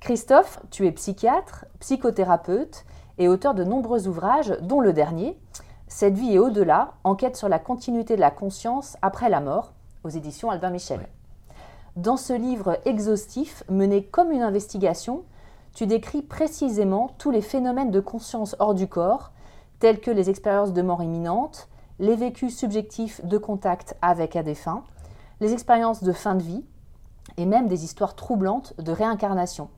Christophe, tu es psychiatre, psychothérapeute et auteur de nombreux ouvrages, dont le dernier, Cette vie et au-delà, enquête sur la continuité de la conscience après la mort, aux éditions Albin Michel. Dans ce livre exhaustif, mené comme une investigation, tu décris précisément tous les phénomènes de conscience hors du corps, tels que les expériences de mort imminente, les vécus subjectifs de contact avec un défunt, les expériences de fin de vie et même des histoires troublantes de réincarnation.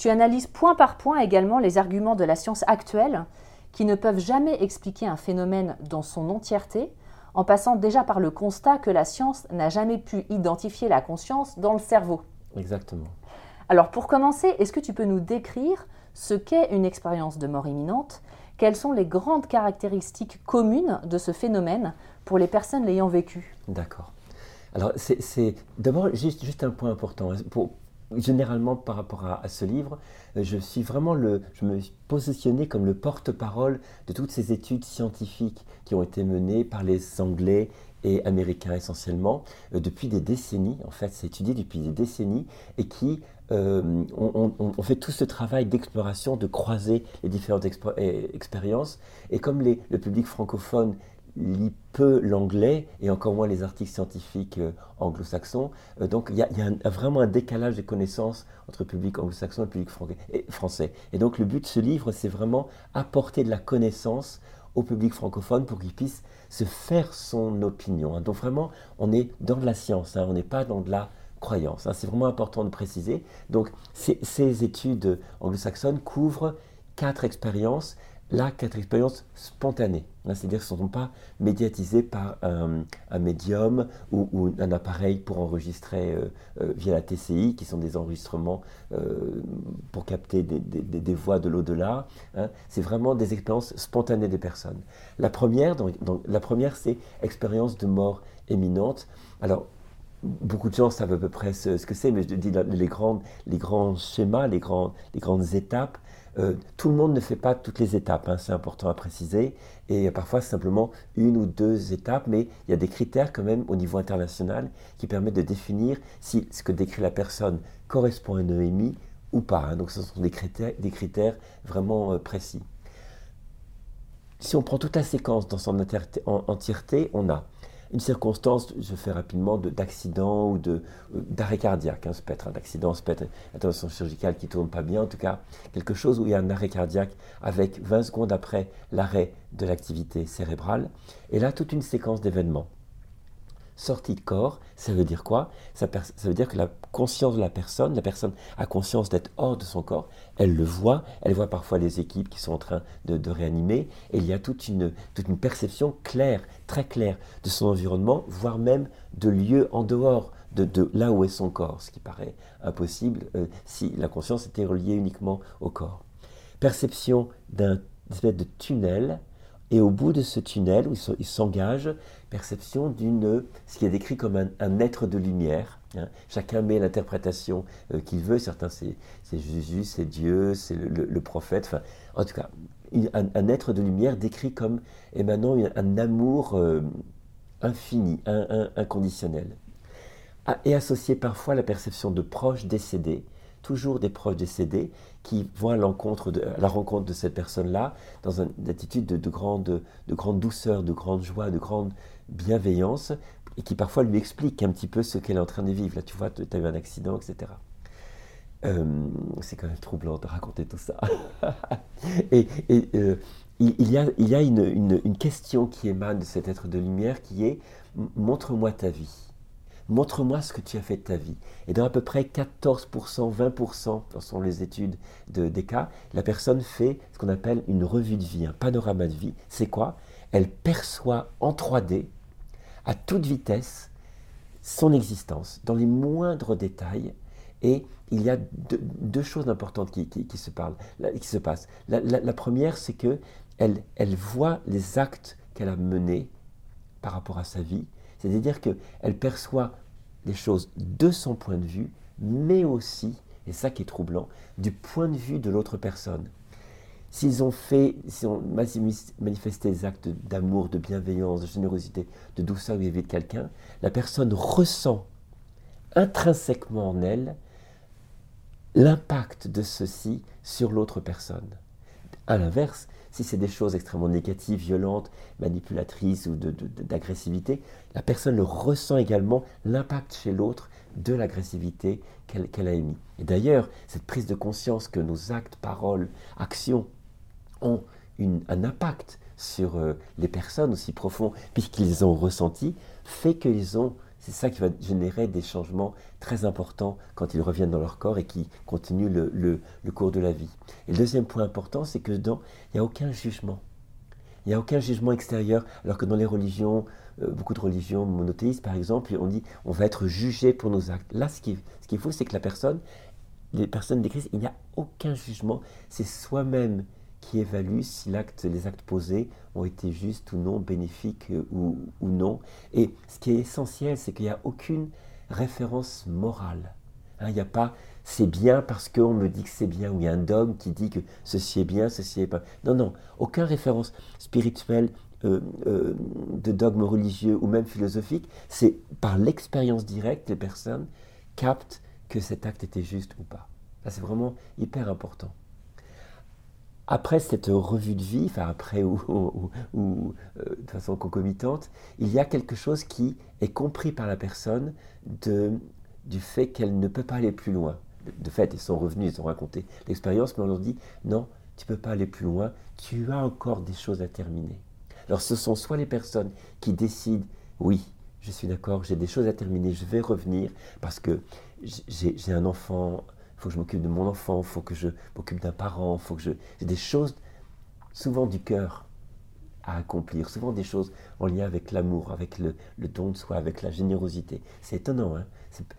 Tu analyses point par point également les arguments de la science actuelle qui ne peuvent jamais expliquer un phénomène dans son entièreté, en passant déjà par le constat que la science n'a jamais pu identifier la conscience dans le cerveau. Exactement. Alors pour commencer, est-ce que tu peux nous décrire ce qu'est une expérience de mort imminente? Quelles sont les grandes caractéristiques communes de ce phénomène pour les personnes l'ayant vécu? D'accord. Alors, c'est d'abord juste, juste un point important. Pour, généralement, par rapport à, ce livre, je suis vraiment le. Je me suis positionné comme le porte-parole de toutes ces études scientifiques qui ont été menées par les Anglais et Américains essentiellement euh, depuis des décennies. En fait, c'est étudié depuis des décennies et qui euh, on, fait tout ce travail d'exploration, de croiser les différentes expériences. Et comme les, le public francophone lit peu l'anglais et encore moins les articles scientifiques euh, anglo-saxons. Euh, donc il y, a vraiment un décalage des connaissances entre public anglo-saxon et le public français. Et donc le but de ce livre, c'est vraiment apporter de la connaissance au public francophone pour qu'il puisse se faire son opinion. Hein. Donc vraiment, on est dans de la science, hein, on n'est pas dans de la croyance. Hein. C'est vraiment important de préciser. Donc ces études anglo-saxonnes couvrent quatre expériences là, quatre expériences spontanées. C'est-à-dire qu'elles ne sont pas médiatisées par un, un médium ou, un appareil pour enregistrer euh, euh, via la TCI, qui sont des enregistrements euh, pour capter des, voix de l'au-delà. Hein. C'est vraiment des expériences spontanées des personnes. La première, donc, la première c'est expérience de mort éminente. Alors, beaucoup de gens savent à peu près ce, que c'est, mais je dis les, les grands schémas, les grandes étapes. Euh, tout le monde ne fait pas toutes les étapes, hein, c'est important à préciser, et parfois simplement une ou deux étapes, mais il y a des critères quand même au niveau international qui permettent de définir si ce que décrit la personne correspond à une EMI ou pas. Hein. donc ce sont des critères, des critères vraiment euh, précis. Si on prend toute la séquence dans son entièreté, on a une circonstance, je fais rapidement, d'accident ou euh, d'arrêt cardiaque. Hein, ça peut un accident, ça peut être une intervention chirurgicale qui ne tourne pas bien, en tout cas quelque chose où il y a un arrêt cardiaque avec 20 secondes après l'arrêt de l'activité cérébrale. Et là, toute une séquence d'événements sortie de corps, ça veut dire quoi? Ça, veut dire que la conscience de la personne, la personne a conscience d'être hors de son corps, elle le voit, elle voit parfois les équipes qui sont en train de, réanimer, et il y a toute une, toute une perception claire, très claire de son environnement, voire même de lieux en dehors de, de, là où est son corps, ce qui paraît impossible euh, si la conscience était reliée uniquement au corps. perception d'un espèce de tunnel, et au bout de ce tunnel, où il s'engage, perception d'une, ce qui est décrit comme un, être de lumière. Hein. Chacun met l'interprétation euh, qu'il veut. Certains, c'est Jésus, c'est Dieu, c'est le, prophète. En tout cas, un, être de lumière décrit comme émanant un, amour euh, infini, inconditionnel. Ah, et associé parfois à la perception de proches décédés, toujours des proches décédés, qui vont la rencontre de cette personne-là dans une attitude de, grande, de grande douceur, de grande joie, de grande bienveillance, et qui parfois lui expliquent un petit peu ce qu'elle est en train de vivre. Là, tu vois, tu as eu un accident, etc. Euh, c'est quand même troublant de raconter tout ça. et, euh, il, y a, une, question qui émane de cet être de lumière qui est montre-moi ta vie. Montre-moi ce que tu as fait de ta vie. Et dans à peu près 14%, 20%, ce sont les études de, des cas, la personne fait ce qu'on appelle une revue de vie, un panorama de vie. C'est quoi? Elle perçoit en 3D, à toute vitesse, son existence, dans les moindres détails, et il y a deux, choses importantes qui, se parlent, qui se passent. La, première, c'est que elle, elle voit les actes qu'elle a menés par rapport à sa vie, c'est-à-dire qu'elle perçoit les choses de son point de vue, mais aussi, et ça qui est troublant, du point de vue de l'autre personne. S'ils ont fait, s'ils ont manifesté des actes d'amour, de bienveillance, de générosité, de douceur vis-à-vis de quelqu'un, la personne ressent intrinsèquement en elle l'impact de ceci sur l'autre personne. À l'inverse, si c'est des choses extrêmement négatives, violentes, manipulatrices ou d'agressivité, la personne le ressent également l'impact chez l'autre de l'agressivité qu'elle a émis. Et d'ailleurs, cette prise de conscience que nos actes, paroles, actions ont un impact sur euh, les personnes aussi profond, puisqu'ils ont ressenti, fait qu'ils ont c'est ça qui va générer des changements très importants quand ils reviennent dans leur corps et qui continuent le, cours de la vie. Et le deuxième point important, c'est que dedans, il n'y a aucun jugement. Il n'y a aucun jugement extérieur, alors que dans les religions, euh, beaucoup de religions monothéistes par exemple, on dit on va être jugé pour nos actes. Là, ce qu'il ce faut, c'est que la personne, les personnes décrites, il n'y a aucun jugement. C'est soi-même qui évalue si l'acte, les actes posés ont été justes ou non, bénéfiques euh, ou, non. Et ce qui est essentiel, c'est qu'il n'y a aucune référence morale. Hein, il n'y a pas c'est bien parce qu'on me dit que c'est bien, ou il y a un dogme qui dit que ceci est bien, ceci est pas. Non, non, aucune référence spirituelle, euh, euh, de dogme religieux ou même philosophique. C'est par l'expérience directe les personnes captent que cet acte était juste ou pas. c'est vraiment hyper important après cette revue de vie, enfin après ou, euh, de façon concomitante, il y a quelque chose qui est compris par la personne du fait qu'elle ne peut pas aller plus loin. De fait, ils sont revenus, ils ont raconté l'expérience, mais on leur dit non, tu ne peux pas aller plus loin, tu as encore des choses à terminer. Alors ce sont soit les personnes qui décident, oui, je suis d'accord, j'ai des choses à terminer, je vais revenir parce que j'ai un enfant faut que je m'occupe de mon enfant, faut que je m'occupe d'un parent, faut que je... J'ai des choses, souvent du cœur, à accomplir, souvent des choses en lien avec l'amour, avec le, don de soi, avec la générosité. C'est étonnant, hein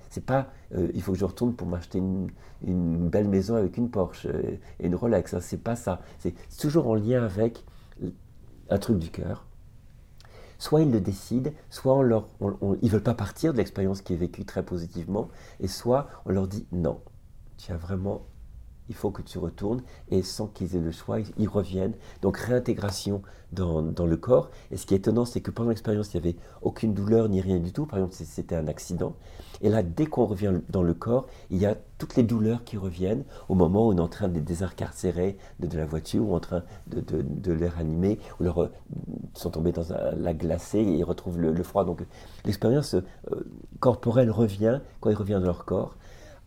c'est pas euh, il faut que je retourne pour m'acheter une, belle maison avec une Porsche euh, et une Rolex, hein, c'est pas ça. C'est toujours en lien avec un truc du cœur. Soit ils le décident, soit on leur, ils veulent pas partir de l'expérience qui est vécue très positivement, et soit on leur dit non, il faut que tu retournes, et sans qu'ils aient le choix, ils, reviennent. Donc réintégration dans, le corps. Et ce qui est étonnant, c'est que pendant l'expérience, il n'y avait aucune douleur ni rien du tout. Par exemple, c'était un accident. Et là, dès qu'on revient dans le corps, il y a toutes les douleurs qui reviennent au moment où on est en train de les désincarcérer de, la voiture, ou en train de, les ranimer, ou leur, sont tombés dans un lac glacé et ils retrouvent le, froid. Donc l'expérience euh, corporelle revient quand ils reviennent dans leur corps.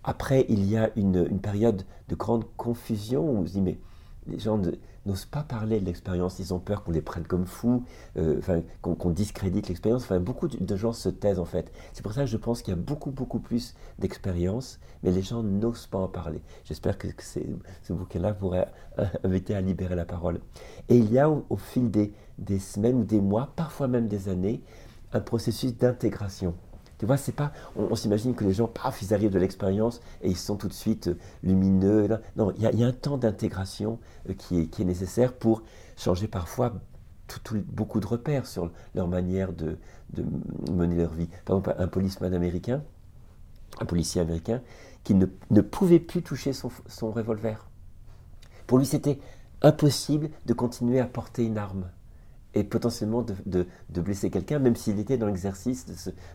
Après, il y a une, période de grande confusion où on se dit, mais les gens n'osent pas parler de l'expérience, ils ont peur qu'on les prenne comme fous, euh, qu'on discrédite l'expérience. Enfin, beaucoup de gens se taisent en fait. C'est pour ça que je pense qu'il y a beaucoup, beaucoup plus d'expérience, mais les gens n'osent pas en parler. J'espère que, ce bouquin-là pourrait inviter à libérer la parole. Et il y a au, fil des, semaines ou des mois, parfois même des années, un processus d'intégration. Tu vois, c'est pas. On, s'imagine que les gens, paf, ils arrivent de l'expérience et ils sont tout de suite euh, lumineux. Non, il y, a un temps d'intégration euh, qui, est, nécessaire pour changer parfois beaucoup de repères sur leur manière de, mener leur vie. Par exemple, un policeman américain, un policier américain, qui ne, pouvait plus toucher son revolver. Pour lui, c'était impossible de continuer à porter une arme et potentiellement de, de, blesser quelqu'un, même s'il était dans l'exercice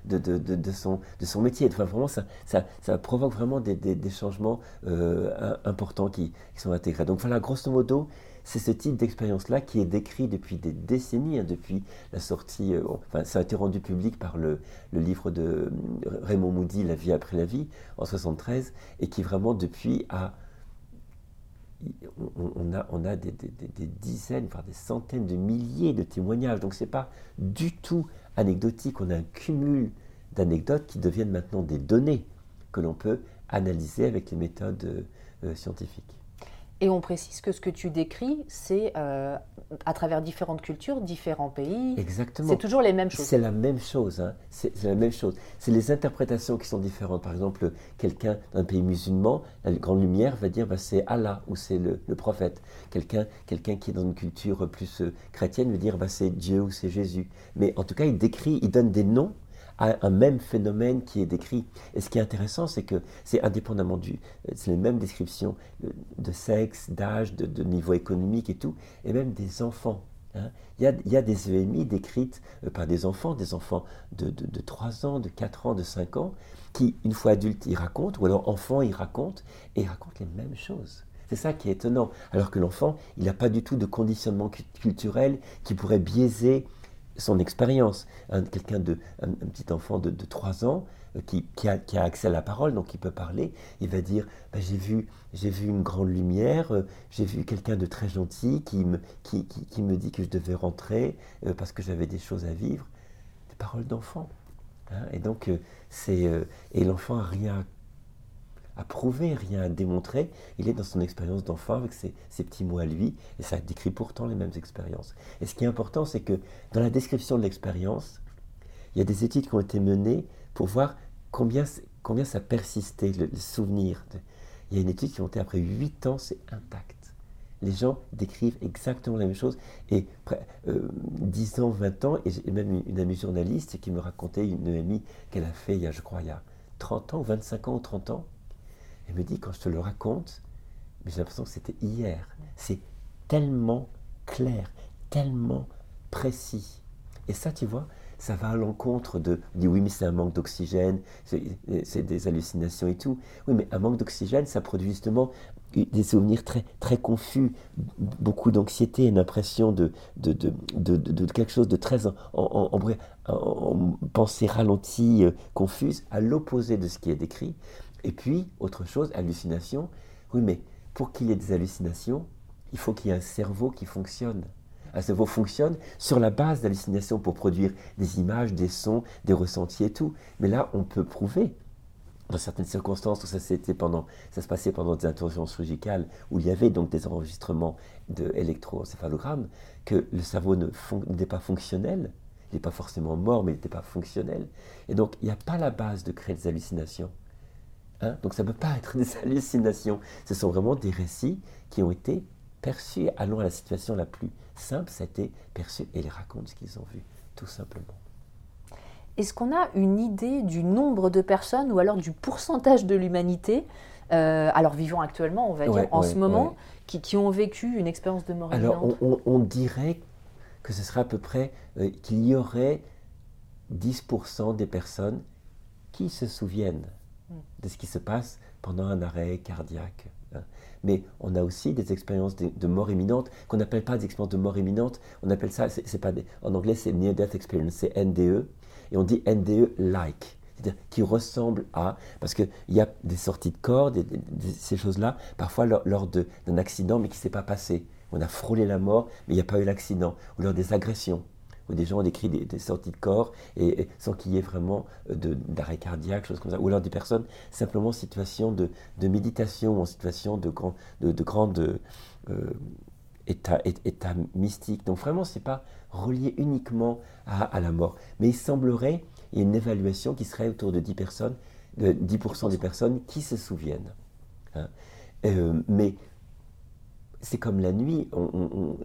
de, de, son, de son métier. Enfin, vraiment, ça, ça, ça provoque vraiment des, des, changements euh, importants qui, qui, sont intégrés. Donc voilà, grosso modo, c'est ce type d'expérience-là qui est décrit depuis des décennies, hein, depuis la sortie, euh, enfin, ça a été rendu public par le, le, livre de euh, Raymond Moody, La vie après la vie, en 73, et qui vraiment depuis a on, a, des, dizaines, voire des centaines de milliers de témoignages. Donc ce n'est pas du tout anecdotique. On a un cumul d'anecdotes qui deviennent maintenant des données que l'on peut analyser avec les méthodes euh, scientifiques. Et on précise que ce que tu décris, c'est euh, à travers différentes cultures, différents pays. Exactement. C'est toujours les mêmes choses. C'est la même chose. Hein. C'est la même chose. C'est les interprétations qui sont différentes. Par exemple, quelqu'un d'un pays musulman, la grande lumière va dire bah, c'est Allah ou c'est le, prophète. Quelqu'un quelqu'un qui est dans une culture plus euh, chrétienne va dire bah, c'est Dieu ou c'est Jésus. Mais en tout cas, il décrit, il donne des noms un même phénomène qui est décrit. Et ce qui est intéressant, c'est que c'est indépendamment du... C'est les mêmes descriptions de, sexe, d'âge, de, niveau économique et tout, et même des enfants. Hein. Il, y a, il, y a, des EMI décrites euh, par des enfants, des enfants de, de, 3 ans, de 4 ans, de 5 ans, qui, une fois adultes, ils racontent, ou alors enfants, ils racontent, et ils racontent les mêmes choses. C'est ça qui est étonnant. Alors que l'enfant, il n'a pas du tout de conditionnement culturel qui pourrait biaiser son expérience. Quelqu'un de, un, petit enfant de, 3 ans euh, qui, a, accès à la parole, donc qui peut parler, il va dire bah, j'ai vu, vu une grande lumière, euh, j'ai vu quelqu'un de très gentil qui me, qui, me dit que je devais rentrer euh, parce que j'avais des choses à vivre. Des paroles d'enfant. Hein. et donc, c'est et l'enfant n'a rien à prouver, rien à démontrer. Il est dans son expérience d'enfant avec ses, petits mots à lui, et ça décrit pourtant les mêmes expériences. Et ce qui est important, c'est que dans la description de l'expérience, il y a des études qui ont été menées pour voir combien, combien ça persistait, le, souvenir. Il y a une étude qui été après 8 ans, c'est intact. Les gens décrivent exactement la même chose. Et euh, 10 ans, 20 ans, et même une, amie journaliste qui me racontait une amie qu'elle a fait il y a, je crois, il y a 30 ans, 25 ans ou 30 ans, elle me dit, quand je te le raconte, j'ai l'impression que c'était hier. C'est tellement clair, tellement précis. Et ça, tu vois, ça va à l'encontre de. On dit oui, mais c'est un manque d'oxygène, c'est des hallucinations et tout. Oui, mais un manque d'oxygène, ça produit justement des souvenirs très, très confus, beaucoup d'anxiété, une impression de, de, de, de, quelque chose de très en, en, en pensée ralentie, euh, confuse, à l'opposé de ce qui est décrit. Et puis, autre chose, hallucination. Oui, mais pour qu'il y ait des hallucinations, il faut qu'il y ait un cerveau qui fonctionne. Un cerveau fonctionne sur la base d'hallucinations pour produire des images, des sons, des ressentis et tout. Mais là, on peut prouver, dans certaines circonstances où ça, se passait pendant des interventions chirurgicales, où il y avait donc des enregistrements d'électroencéphalogrammes, que le cerveau n'était pas fonctionnel. Il n'est pas forcément mort, mais il n'était pas fonctionnel. Et donc, il n'y a pas la base de créer des hallucinations. Hein? Donc ça ne peut pas être des hallucinations. Ce sont vraiment des récits qui ont été perçus. Allons à la situation la plus simple, ça a été perçu et ils racontent ce qu'ils ont vu, tout simplement. Est-ce qu'on a une idée du nombre de personnes ou alors du pourcentage de l'humanité, euh, alors vivant actuellement, on va dire, en ce moment, qui, ont vécu une expérience de mort Alors on, dirait que ce serait à peu près euh, qu'il y aurait 10% des personnes qui se souviennent de ce qui se passe pendant un arrêt cardiaque. Hein. Mais on a aussi des expériences de, mort imminente qu'on n'appelle pas des expériences de mort imminente. On appelle ça, c'est, pas en anglais c'est Near Death Experience, c'est NDE. Et on dit NDE-like, c'est-à-dire qui ressemble à. Parce qu'il y a des sorties de corps, ces choses-là, parfois lors, d'un accident, mais qui ne s'est pas passé. On a frôlé la mort, mais il n'y a pas eu l'accident. Ou lors des agressions où des gens ont décrit des, sorties de corps et, sans qu'il y ait vraiment euh, d'arrêt cardiaque, choses comme ça. Ou alors des personnes simplement en situation de, méditation, en situation de, grand, de, grande euh, état, mystique. Donc vraiment, ce n'est pas relié uniquement à, la mort. Mais il semblerait il y a une évaluation qui serait autour de 10 personnes, de 10% des personnes qui se souviennent. Hein. Euh, mais c'est comme la nuit,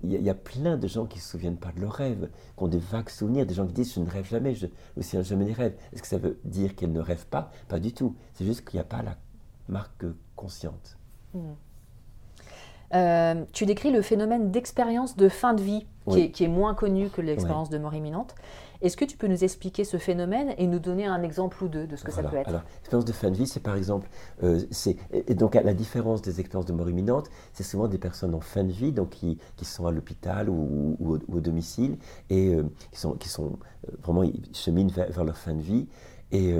il y, a plein de gens qui ne se souviennent pas de leurs rêves, qui ont des vagues souvenirs, des gens qui disent je ne rêve jamais, je ne me souviens jamais des rêves. Est-ce que ça veut dire qu'elles ne rêvent pas? Pas du tout. C'est juste qu'il n'y a pas la marque consciente. Hmm. Euh, tu décris le phénomène d'expérience de fin de vie, qui, est, moins connu que l'expérience de mort imminente. Est-ce que tu peux nous expliquer ce phénomène et nous donner un exemple ou deux de ce que ça peut être Alors, l'expérience de fin de vie, c'est par exemple, euh, c'est donc à la différence des expériences de mort imminente, c'est souvent des personnes en fin de vie, donc qui, qui sont à l'hôpital ou, au, domicile et euh, qui sont, qui sont vraiment ils cheminent vers, leur fin de vie et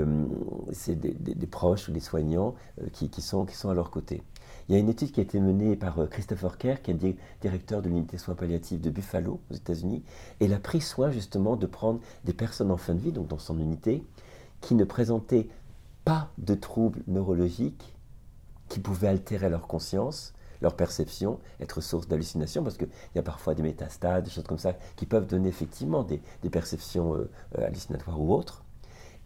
c'est des, des, proches ou des soignants qui, qui, sont, qui sont à leur côté. Il y a une étude qui a été menée par euh, Christopher Kerr, qui est directeur de l'unité soins palliatifs de Buffalo, aux États-Unis, et il a pris soin justement de prendre des personnes en fin de vie, donc dans son unité, qui ne présentaient pas de troubles neurologiques qui pouvaient altérer leur conscience, leur perception, être source d'hallucination, parce qu'il y a parfois des métastases, des choses comme ça, qui peuvent donner effectivement des, perceptions euh, euh, hallucinatoires ou autres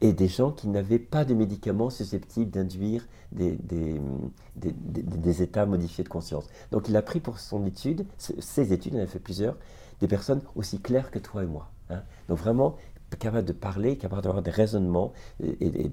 et des gens qui n'avaient pas de médicaments susceptibles d'induire des, des, états modifiés de conscience. Donc il a pris pour son étude, ses études, il en a fait plusieurs, des personnes aussi claires que toi et moi. Hein. Donc vraiment capables de parler, capables d'avoir des raisonnements et,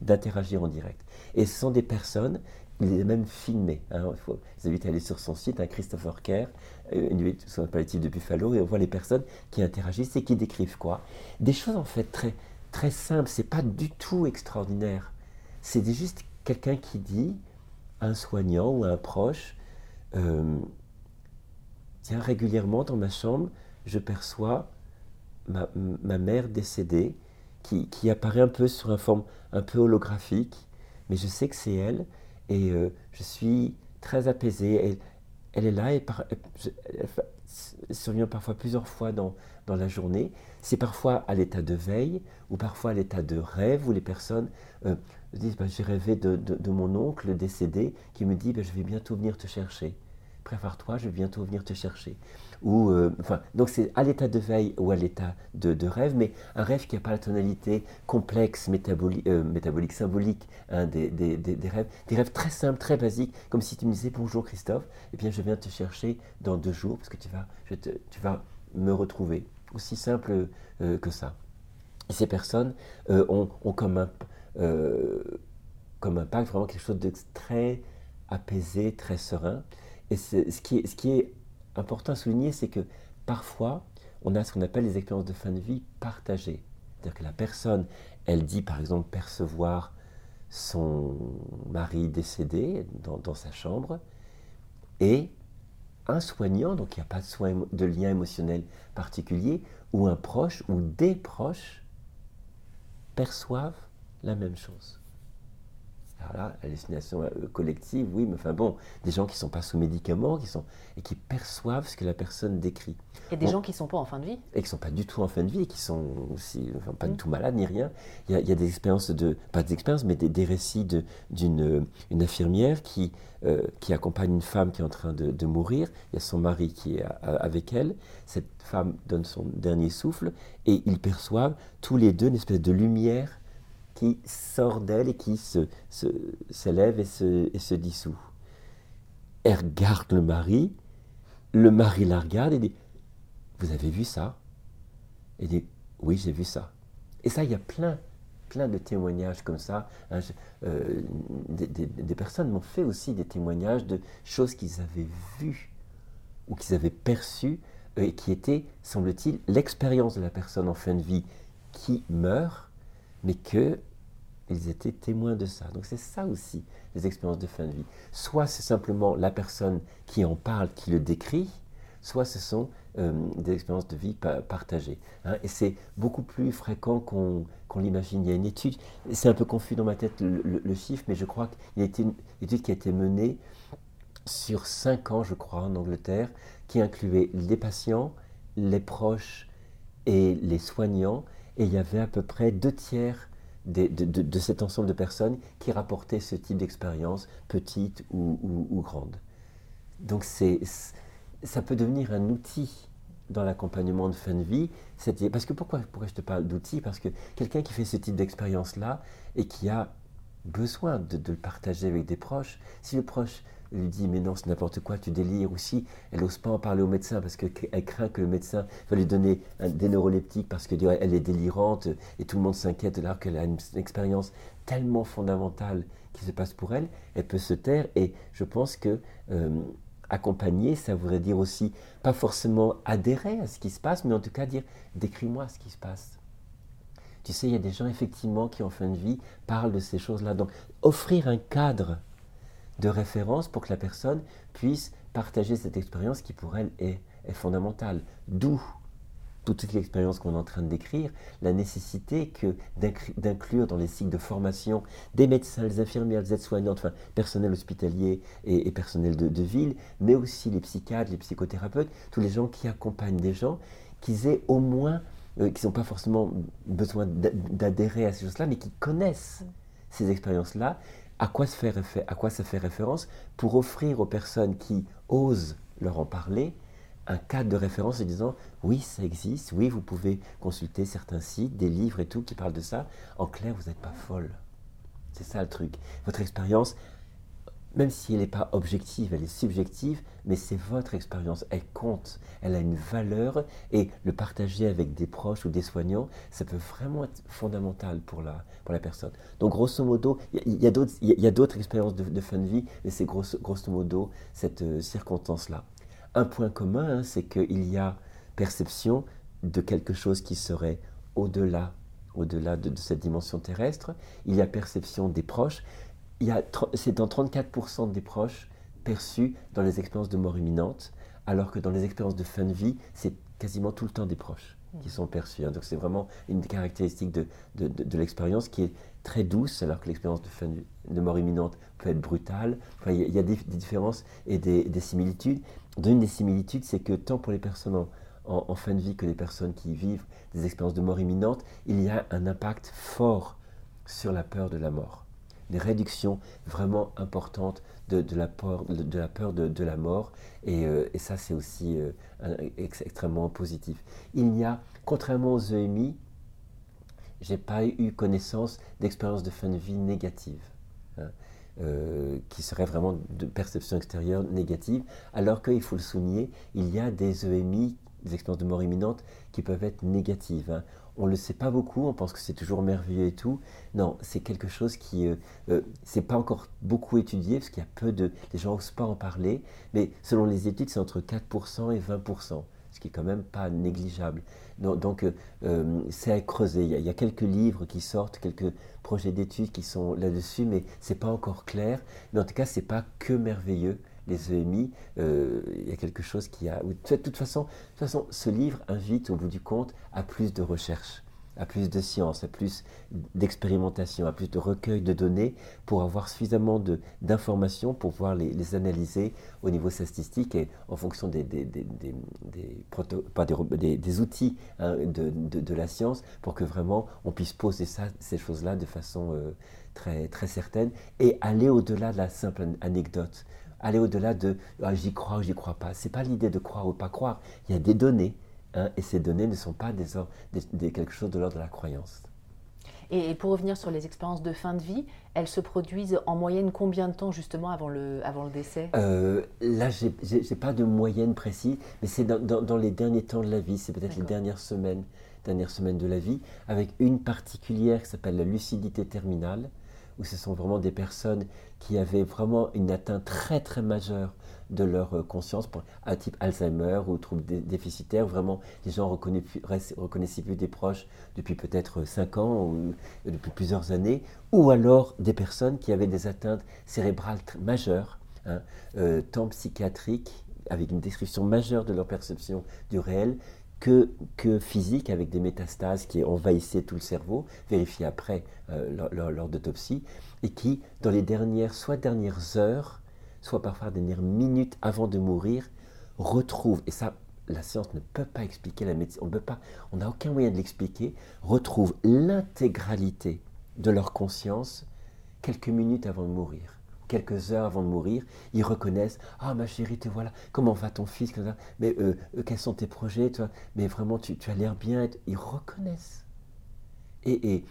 d'interagir en direct. Et ce sont des personnes, il les a même filmées. Hein. Il faut vous invite à aller sur son site, hein, Christopher Kerr, euh, une unité palliative de Buffalo, et on voit les personnes qui interagissent et qui décrivent quoi Des choses en fait très très simple, c'est pas du tout extraordinaire. C'est juste quelqu'un qui dit à un soignant ou à un proche euh, Tiens, régulièrement dans ma chambre, je perçois ma, mère décédée qui, apparaît un peu sur une forme un peu holographique, mais je sais que c'est elle et euh, je suis très apaisé. Elle, est là et elle, survient parfois plusieurs fois dans, dans la journée. C'est parfois à l'état de veille ou parfois à l'état de rêve où les personnes euh, disent bah, J'ai rêvé de, mon oncle décédé qui me dit bah, Je vais bientôt venir te chercher. Prépare-toi, je vais bientôt venir te chercher. Ou, euh, enfin, donc c'est à l'état de veille ou à l'état de, rêve, mais un rêve qui n'a pas la tonalité complexe, métabolique, euh, métabolique symbolique hein, des, rêves. Des rêves très simples, très basiques, comme si tu me disais Bonjour Christophe, et eh bien je viens te chercher dans deux jours parce que tu vas, tu vas me retrouver aussi simple euh, que ça. ces personnes ont, comme, un, comme impact vraiment quelque chose de très apaisé, très serein. Et ce qui, est, important à souligner, c'est que parfois, on a ce qu'on appelle les expériences de fin de vie partagées. C'est-à-dire que la personne, elle dit par exemple percevoir son mari décédé dans, dans sa chambre, et un soignant, donc il n'y a pas de, soin, de lien émotionnel particulier, ou un proche ou des proches perçoivent la même chose. Alors là, hallucination euh, collective, oui, mais enfin bon, des gens qui ne sont pas sous médicaments qui sont, et qui perçoivent ce que la personne décrit. Et des gens qui ne sont pas en fin de vie Et qui ne sont pas du tout en fin de vie, et qui sont aussi, enfin, pas du mm. tout malades ni rien. Il y a, des expériences, de, pas des expériences, mais des, récits d'une une infirmière qui, euh, qui accompagne une femme qui est en train de, mourir. Il y a son mari qui est avec elle. Cette femme donne son dernier souffle, et ils perçoivent tous les deux une espèce de lumière qui sort d'elle et qui se, s'élève et, se, et se dissout. Elle regarde le mari, le mari la regarde et dit Vous avez vu ça? Elle dit Oui, j'ai vu ça. Et ça, il y a plein, plein de témoignages comme ça. Hein, euh, des, personnes m'ont fait aussi des témoignages de choses qu'ils avaient vues ou qu'ils avaient perçues euh, et qui étaient, semble-t-il, l'expérience de la personne en fin de vie qui meurt mais qu'ils étaient témoins de ça. Donc c'est ça aussi, les expériences de fin de vie. Soit c'est simplement la personne qui en parle, qui le décrit, soit ce sont euh, des expériences de vie partagées. Hein. Et c'est beaucoup plus fréquent qu'on l'imagine. Il y a une étude, c'est un peu confus dans ma tête le, chiffre, mais je crois qu'il y a une étude qui a été menée sur cinq ans, je crois, en Angleterre, qui incluait les patients, les proches et les soignants, et il y avait à peu près deux tiers de, cet ensemble de personnes qui rapportaient ce type d'expérience, petite ou, grande. Donc ça peut devenir un outil dans l'accompagnement de fin de vie, parce que pourquoi, pourquoi je te parle d'outils Parce que quelqu'un qui fait ce type d'expérience-là et qui a besoin de, le partager avec des proches, si le proche lui dit mais non c'est n'importe quoi, tu délires, ou si elle n'ose pas en parler au médecin parce qu'elle craint que le médecin va lui donner des neuroleptiques parce qu'elle est délirante et tout le monde s'inquiète alors qu'elle a une, expérience tellement fondamentale qui se passe pour elle, elle peut se taire et je pense que euh, accompagner, ça voudrait dire aussi pas forcément adhérer à ce qui se passe, mais en tout cas dire décris-moi ce qui se passe. Tu sais, il y a des gens effectivement qui en fin de vie parlent de ces choses-là. Donc offrir un cadre de référence pour que la personne puisse partager cette expérience qui pour elle est, est fondamentale. D'où toute l'expérience qu'on est en train de décrire, la nécessité que d'inclure dans les cycles de formation des médecins, les infirmières, les aides-soignantes, enfin personnel hospitalier et, personnel de, ville, mais aussi les psychiatres, les psychothérapeutes, tous les gens qui accompagnent des gens, qu'ils aient au moins, euh, qui n'ont pas forcément besoin d'adhérer à ces choses-là, mais qui connaissent ces expériences-là, à quoi, se fait à quoi ça fait référence pour offrir aux personnes qui osent leur en parler un cadre de référence en disant oui, ça existe, oui, vous pouvez consulter certains sites, des livres et tout qui parlent de ça. En clair, vous n'êtes pas folle. C'est ça le truc. Votre expérience, même si elle n'est pas objective, elle est subjective, mais c'est votre expérience, elle compte, elle a une valeur et le partager avec des proches ou des soignants, ça peut vraiment être fondamental pour la, pour la personne. Donc grosso modo, il y, a d'autres expériences de, fin de vie, mais c'est grosso, modo cette euh, circonstance-là un point commun, hein, c'est qu'il y a perception de quelque chose qui serait au-delà au-delà de, cette dimension terrestre. Il y a perception des proches. C'est dans 34% des proches perçus dans les expériences de mort imminente, alors que dans les expériences de fin de vie, c'est quasiment tout le temps des proches qui sont perçus. Hein. Donc c'est vraiment une caractéristique de, l'expérience qui est très douce, alors que l'expérience de, fin de, mort imminente peut être brutale. il y, a des, différences et des, des similitudes. D'une des similitudes, c'est que tant pour les personnes en, fin de vie que les personnes qui vivent des expériences de mort imminente, il y a un impact fort sur la peur de la mort. Des réductions vraiment importantes de, la peur de, la, mort, et, euh, ça c'est aussi euh, extrêmement positif. Il n'y a, contrairement aux EMI, j'ai pas eu connaissance d'expériences de fin de vie négatives. Hein. Euh, qui serait vraiment de perception extérieure négative, alors qu'il faut le souligner, il y a des EMI, des expériences de mort imminente, qui peuvent être négatives. Hein. On ne le sait pas beaucoup, on pense que c'est toujours merveilleux et tout. Non, c'est quelque chose qui, euh, euh c'est pas encore beaucoup étudié, parce qu'il y a peu de, les gens n'osent pas en parler, mais selon les études, c'est entre 4% et 20% ce qui est quand même pas négligeable. Donc, euh, c'est à creuser. Il y, a, quelques livres qui sortent, quelques projets d'études qui sont là-dessus, mais c'est pas encore clair. Mais en tout cas, c'est pas que merveilleux les EMI. Euh, il y a quelque chose qui a. De toute façon, de toute façon, ce livre invite au bout du compte à plus de recherche à plus de science, à plus d'expérimentation, à plus de recueil de données pour avoir suffisamment d'informations pour pouvoir les, analyser au niveau statistique et en fonction des, des, des, des outils hein, de, de, la science pour que vraiment on puisse poser ces choses-là de façon euh, très, très certaine et aller au-delà de la simple anecdote aller au-delà de ah, j'y crois ou j'y crois pas. C'est pas l'idée de croire ou pas croire. Il y a des données Hein, et ces données ne sont pas des, quelque chose de l'ordre de la croyance. Et, pour revenir sur les expériences de fin de vie, elles se produisent en moyenne combien de temps justement avant le, avant le décès? Euh, Là, je n'ai pas de moyenne précise, mais c'est dans, les derniers temps de la vie, c'est peut-être les dernières semaines, dernières semaines de la vie, avec une particulière qui s'appelle la lucidité terminale, où ce sont vraiment des personnes qui avaient vraiment une atteinte très très majeure de leur euh, conscience, un type Alzheimer ou trouble déficitaire, vraiment les gens reconnaissaient plus des proches depuis peut-être 5 ans ou euh, depuis plusieurs années, ou alors des personnes qui avaient des atteintes cérébrales majeures, hein, euh, tant psychiatriques, avec une description majeure de leur perception du réel, que, que, physique avec des métastases qui envahissaient tout le cerveau, vérifiées après lors, d'autopsie, et qui, dans les dernières, soit dernières heures, soit parfois dernières minutes avant de mourir, retrouvent, et ça, la science ne peut pas expliquer, la médecine, on peut pas, on n'a aucun moyen de l'expliquer, retrouvent l'intégralité de leur conscience quelques minutes avant de mourir, quelques heures avant de mourir, ils reconnaissent Ah, ma chérie, te voilà, comment va ton fils Mais euh, euh, quels sont tes projets toi? Mais vraiment, tu, as l'air bien. Ils reconnaissent. Et,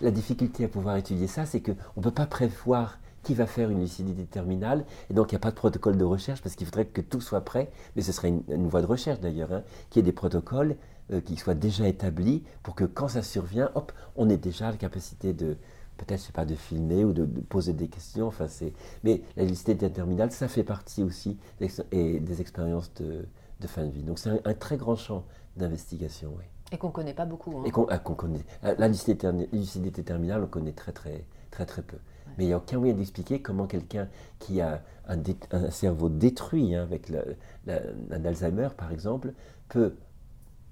la difficulté à pouvoir étudier ça, c'est qu'on ne peut pas prévoir qui va faire une lucidité terminale, et donc il n'y a pas de protocole de recherche parce qu'il faudrait que tout soit prêt, mais ce serait une, voie de recherche d'ailleurs, hein, qu'il y ait des protocoles euh, qui soient déjà établis pour que quand ça survient, hop, on ait déjà la capacité de, peut-être, je sais pas, de filmer ou de, poser des questions. Enfin, c'est... Mais la lucidité terminale, ça fait partie aussi des, et des expériences de, de, fin de vie. Donc c'est un, très grand champ d'investigation, oui. Et qu'on ne connaît pas beaucoup. Hein. Et qu'on, ah, connaît. La lucidité, terminale, on connaît très très très très peu. Mais il n'y a aucun moyen d'expliquer comment quelqu'un qui a un, un cerveau détruit hein, avec un Alzheimer, par exemple, peut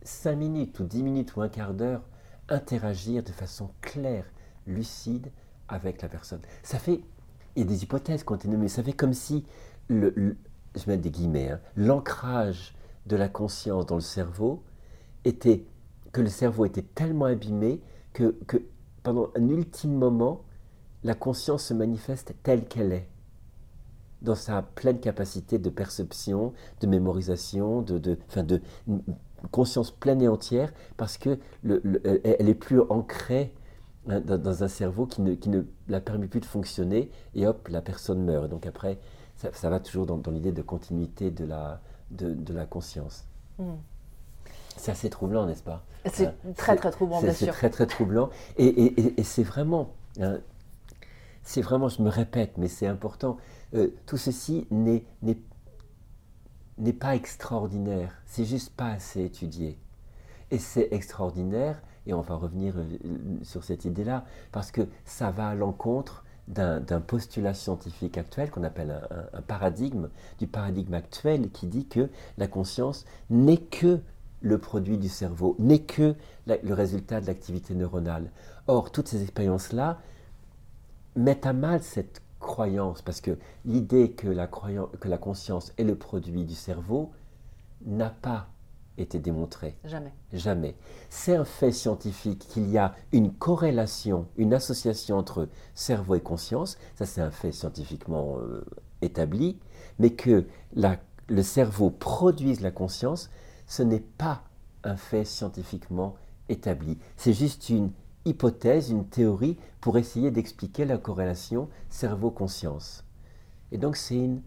5 minutes ou 10 minutes ou un quart d'heure interagir de façon claire lucide avec la personne. Ça fait, il y a des hypothèses ont été nommées, ça fait comme si, le, je mets des guillemets, hein, l'ancrage de la conscience dans le cerveau était, que le cerveau était tellement abîmé que, pendant un ultime moment, la conscience se manifeste telle qu'elle est, dans sa pleine capacité de perception, de mémorisation, de, de, conscience pleine et entière, parce que le, elle est plus ancrée Dans, un cerveau qui ne, qui ne, la permet plus de fonctionner, et hop, la personne meurt. Donc après, ça, va toujours dans, l'idée de continuité de la, de, de la conscience. Hmm. C'est assez troublant, n'est-ce pas? C'est hein, très très troublant, bien sûr. C'est très très troublant. Et, et, et, c'est vraiment, hein, c'est vraiment, je me répète, mais c'est important, euh, tout ceci n'est pas extraordinaire, c'est juste pas assez étudié. Et c'est extraordinaire et on va revenir euh, sur cette idée-là, parce que ça va à l'encontre d'un postulat scientifique actuel qu'on appelle un, paradigme, du paradigme actuel qui dit que la conscience n'est que le produit du cerveau, n'est que le résultat de l'activité neuronale. Or, toutes ces expériences-là mettent à mal cette croyance, parce que l'idée que la, que la conscience est le produit du cerveau n'a pas été démontré. Jamais. Jamais. C'est un fait scientifique qu'il y a une corrélation, une association entre cerveau et conscience, ça c'est un fait scientifiquement euh, établi, mais que la, le cerveau produise la conscience, ce n'est pas un fait scientifiquement établi. C'est juste une hypothèse, une théorie pour essayer d'expliquer la corrélation cerveau-conscience. Et donc c'est une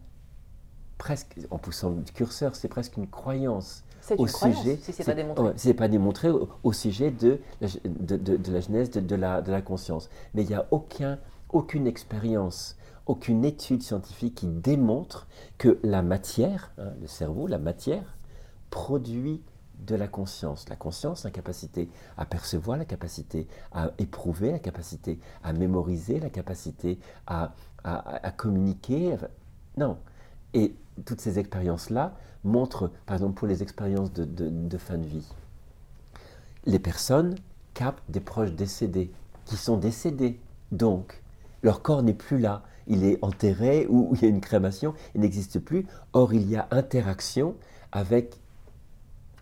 presque, en poussant le curseur, c'est presque une croyance au sujet, si ce n'est pas démontré. c'est pas démontré au, sujet de la, de, de, la genèse de, la, de la conscience. Mais il n'y a aucun, aucune expérience, aucune étude scientifique qui démontre que la matière, hein, le cerveau, la matière, produit de la conscience. La conscience, la capacité à percevoir, la capacité à éprouver, la capacité à mémoriser, la capacité à, à, à communiquer. Non. Et toutes ces expériences-là montrent, par exemple pour les expériences de, fin de vie, les personnes captent des proches décédés, qui sont décédés. Donc, leur corps n'est plus là, il est enterré ou il y a une crémation, il n'existe plus. Or, il y a interaction avec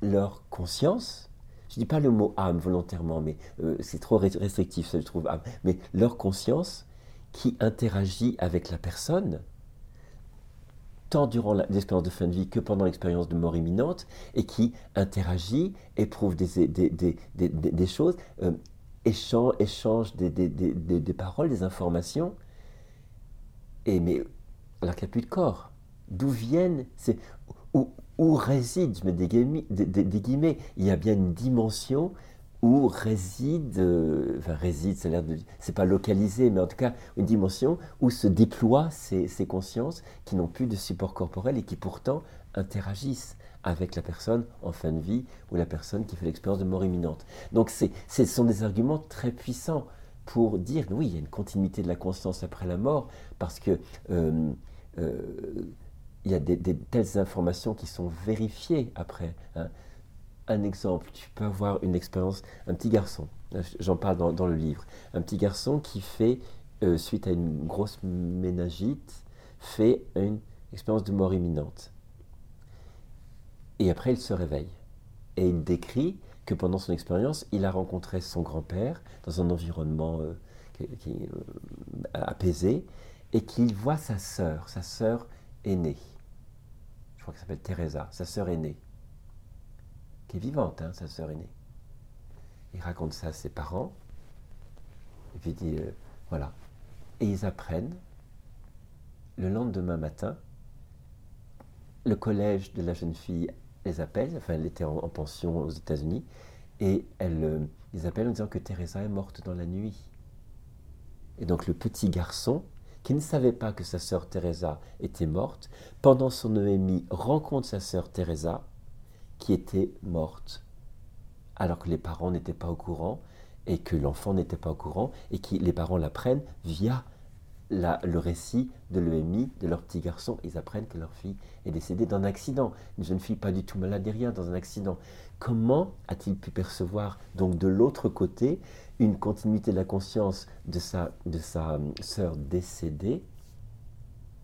leur conscience. Je ne dis pas le mot âme volontairement, mais euh, c'est trop restrictif, je trouve, âme. Mais leur conscience qui interagit avec la personne tant durant l'expérience de fin de vie que pendant l'expérience de mort imminente, et qui interagit, éprouve des, des, des, des choses, euh, échange, échange des, paroles, des informations, et mais alors qu'il n'y a plus de corps. D'où viennent c'est où, où réside, je mets des guillemets, il y a bien une dimension où réside, euh, enfin réside, ça l'air de, c'est pas localisé, mais en tout cas une dimension où se déploient ces, consciences qui n'ont plus de support corporel et qui pourtant interagissent avec la personne en fin de vie ou la personne qui fait l'expérience de mort imminente. Donc c'est, ce sont des arguments très puissants pour dire oui, il y a une continuité de la conscience après la mort parce que euh, euh, il y a des, telles informations qui sont vérifiées après. Hein un exemple, tu peux avoir une expérience, un petit garçon, j'en parle dans, le livre, un petit garçon qui fait, euh, suite à une grosse ménagite, fait une expérience de mort imminente. Et après, il se réveille. Et il décrit que pendant son expérience, il a rencontré son grand-père dans un environnement euh, euh, apaisé. et qu'il voit sa sœur, sa sœur aînée. Je crois qu'elle s'appelle Teresa, sa sœur aînée, qui est vivante, hein, sa sœur aînée. Il raconte ça à ses parents, et puis il dit, euh, voilà. Et ils apprennent, le lendemain matin, le collège de la jeune fille les appelle, enfin elle était en, pension aux États-Unis, et elle, euh, ils appellent en disant que Teresa est morte dans la nuit. Et donc le petit garçon, qui ne savait pas que sa sœur Teresa était morte, pendant son Noémie rencontre sa sœur Teresa, qui était morte, alors que les parents n'étaient pas au courant, et que l'enfant n'était pas au courant, et que les parents l'apprennent via le récit de l'EMI de leur petit garçon. Ils apprennent que leur fille est décédée d'un accident. Une jeune fille pas du tout malade ni rien, dans un accident. Comment a-t-il pu percevoir, donc de l'autre côté, une continuité de la conscience de sa, de sa euh, sœur décédée,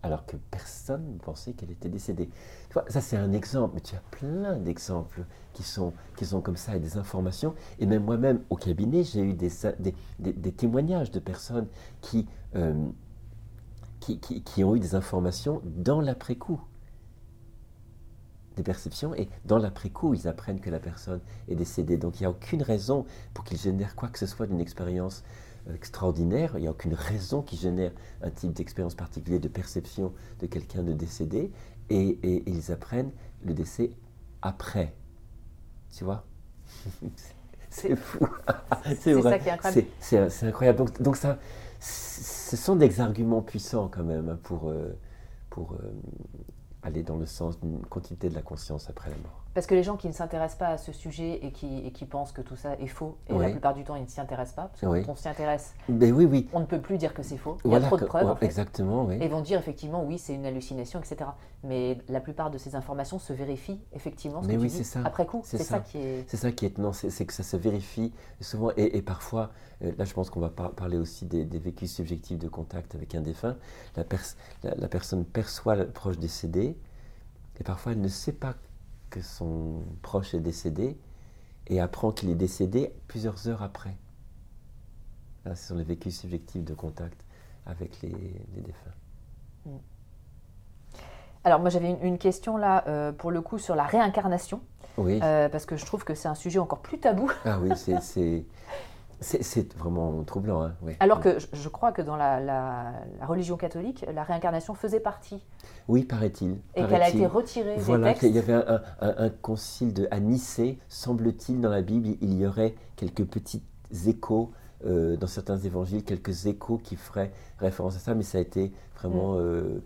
alors que personne ne pensait qu'elle était décédée Ça, c'est un exemple, mais tu as plein d'exemples qui sont, qui sont comme ça et des informations. Et même moi-même, au cabinet, j'ai eu des, des, des, témoignages de personnes qui, euh, qui, qui, qui ont eu des informations dans l'après-coup des perceptions et dans l'après-coup, ils apprennent que la personne est décédée. Donc il n'y a aucune raison pour qu'ils génèrent quoi que ce soit d'une expérience extraordinaire. Il n'y a aucune raison qui génère un type d'expérience particulier de perception de quelqu'un de décédé. Et, ils apprennent le décès après. Tu vois? C'est fou. c'est ça qui est incroyable. C'est incroyable. Donc, donc, ça, ce sont des arguments puissants quand même hein, pour, euh, pour euh, aller dans le sens d'une continuité de la conscience après la mort. Parce que les gens qui ne s'intéressent pas à ce sujet et qui, et qui pensent que tout ça est faux, et la plupart du temps ils ne s'y intéressent pas, parce que quand on s'y intéresse, ben oui, oui. on ne peut plus dire que c'est faux. Il y a trop de preuves. en fait. Exactement, oui. Et vont dire effectivement oui, c'est une hallucination, etc. Mais la plupart de ces informations se vérifient effectivement. Ce Mais que oui, c'est ça. Après coup, c'est ça. qui est. C'est ça qui est étonnant, c'est que ça se vérifie souvent, et, parfois, euh, là je pense qu'on va parler aussi des, vécus subjectifs de contact avec un défunt. La, la, la personne perçoit le proche décédé et parfois, elle ne sait pas que son proche est décédé et apprend qu'il est décédé plusieurs heures après. ce sont les vécus subjectifs de contact avec les, défunts. Mm. Alors moi j'avais une, question là euh, pour le coup sur la réincarnation. Oui. Euh, parce que je trouve que c'est un sujet encore plus tabou. Ah oui, c'est c'est vraiment troublant. Hein, Alors que je, crois que dans la, religion catholique, la réincarnation faisait partie. Oui, paraît-il. Et qu'elle a été retirée voilà, des textes. Il y avait un, un, concile de, à Nicée, semble-t-il, dans la Bible, il y aurait quelques petits échos euh, dans certains évangiles, quelques échos qui feraient référence à ça, mais ça a été vraiment mm. euh,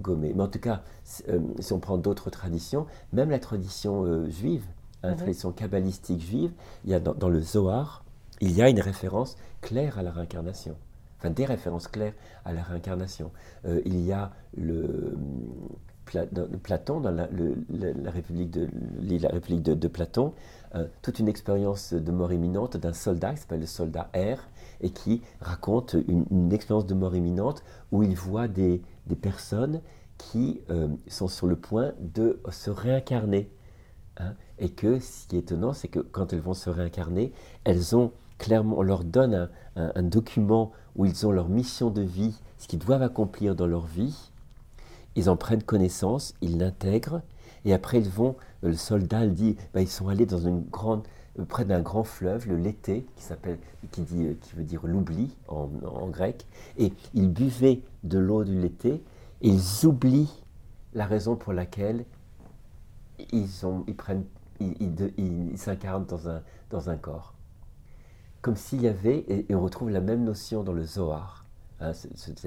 gommé. Mais en tout cas, euh, si on prend d'autres traditions, même la tradition juive, la mm-hmm. tradition kabbalistique juive, il y a dans le Zohar, il y a une référence claire à la réincarnation. Enfin, des références claires à la réincarnation. Euh, il y a le, Platon, dans la, République de, Platon, euh, toute une expérience de mort imminente d'un soldat qui s'appelle le soldat R, et qui raconte une, expérience de mort imminente où il voit des, personnes qui euh, sont sur le point de se réincarner. Hein. et que ce qui est étonnant, c'est que quand elles vont se réincarner, elles ont clairement, on leur donne un, document où ils ont leur mission de vie, ce qu'ils doivent accomplir dans leur vie. Ils en prennent connaissance, ils l'intègrent, et après ils vont, le soldat le dit, ben, ils sont allés dans une grande, euh, près d'un grand fleuve, le Lété, qui, qui, euh, qui veut dire l'oubli en, grec, et ils buvaient de l'eau du Lété, et ils oublient la raison pour laquelle ils, ont, ils, prennent, ils, s'incarnent dans un, dans un corps comme s'il y avait, et, on retrouve la même notion dans le Zohar, hein, cet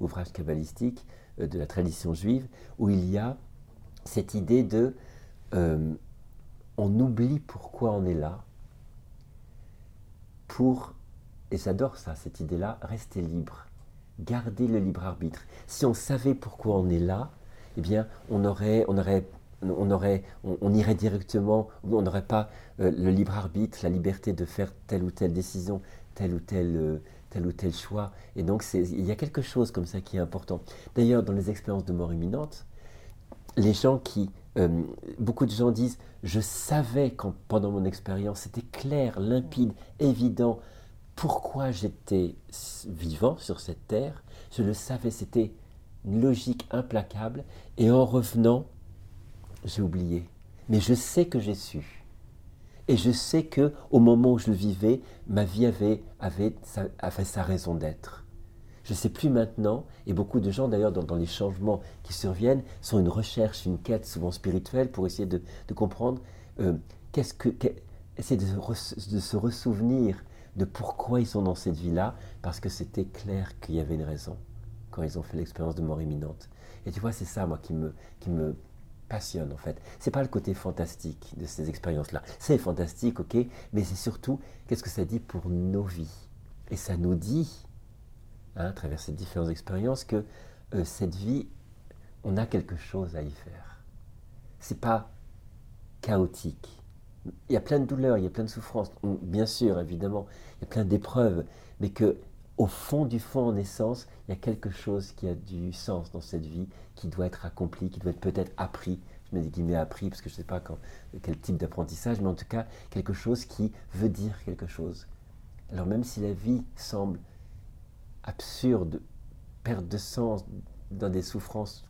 ouvrage kabbalistique euh, de la tradition juive, où il y a cette idée de euh, on oublie pourquoi on est là pour, et j'adore ça, cette idée-là, rester libre, garder le libre arbitre. Si on savait pourquoi on est là, eh bien, on aurait, on aurait on, aurait, on, irait directement, on n'aurait pas euh, le libre arbitre, la liberté de faire telle ou telle décision, tel ou tel, euh, tel ou tel choix. Et donc il y a quelque chose comme ça qui est important. D'ailleurs, dans les expériences de mort imminente, les gens qui, euh, beaucoup de gens disent, je savais quand, pendant mon expérience, c'était clair, limpide, évident, pourquoi j'étais vivant sur cette terre. Je le savais, c'était une logique implacable. Et en revenant, j'ai oublié. Mais je sais que j'ai su. Et je sais que au moment où je vivais, ma vie avait, avait, sa, avait sa raison d'être. Je ne sais plus maintenant, et beaucoup de gens d'ailleurs dans, les changements qui surviennent sont une recherche, une quête souvent spirituelle pour essayer de, comprendre euh, qu'est-ce que, essayer de, de, se ressouvenir de pourquoi ils sont dans cette vie-là, parce que c'était clair qu'il y avait une raison quand ils ont fait l'expérience de mort imminente. Et tu vois, c'est ça, moi, qui me, qui me en fait. C'est pas le côté fantastique de ces expériences-là. C'est fantastique, ok, mais c'est surtout qu'est-ce que ça dit pour nos vies? Et ça nous dit, hein, à travers ces différentes expériences, que euh, cette vie, on a quelque chose à y faire. C'est pas chaotique il y a plein de douleurs, il y a plein de souffrances, bien sûr, évidemment, il y a plein d'épreuves, mais que au fond du fond, en essence, il y a quelque chose qui a du sens dans cette vie, qui doit être accompli, qui doit être peut-être appris. Je me dis guillemets appris parce que je ne sais pas quel type d'apprentissage, mais en tout cas quelque chose qui veut dire quelque chose. Alors même si la vie semble absurde, perte de sens, dans des souffrances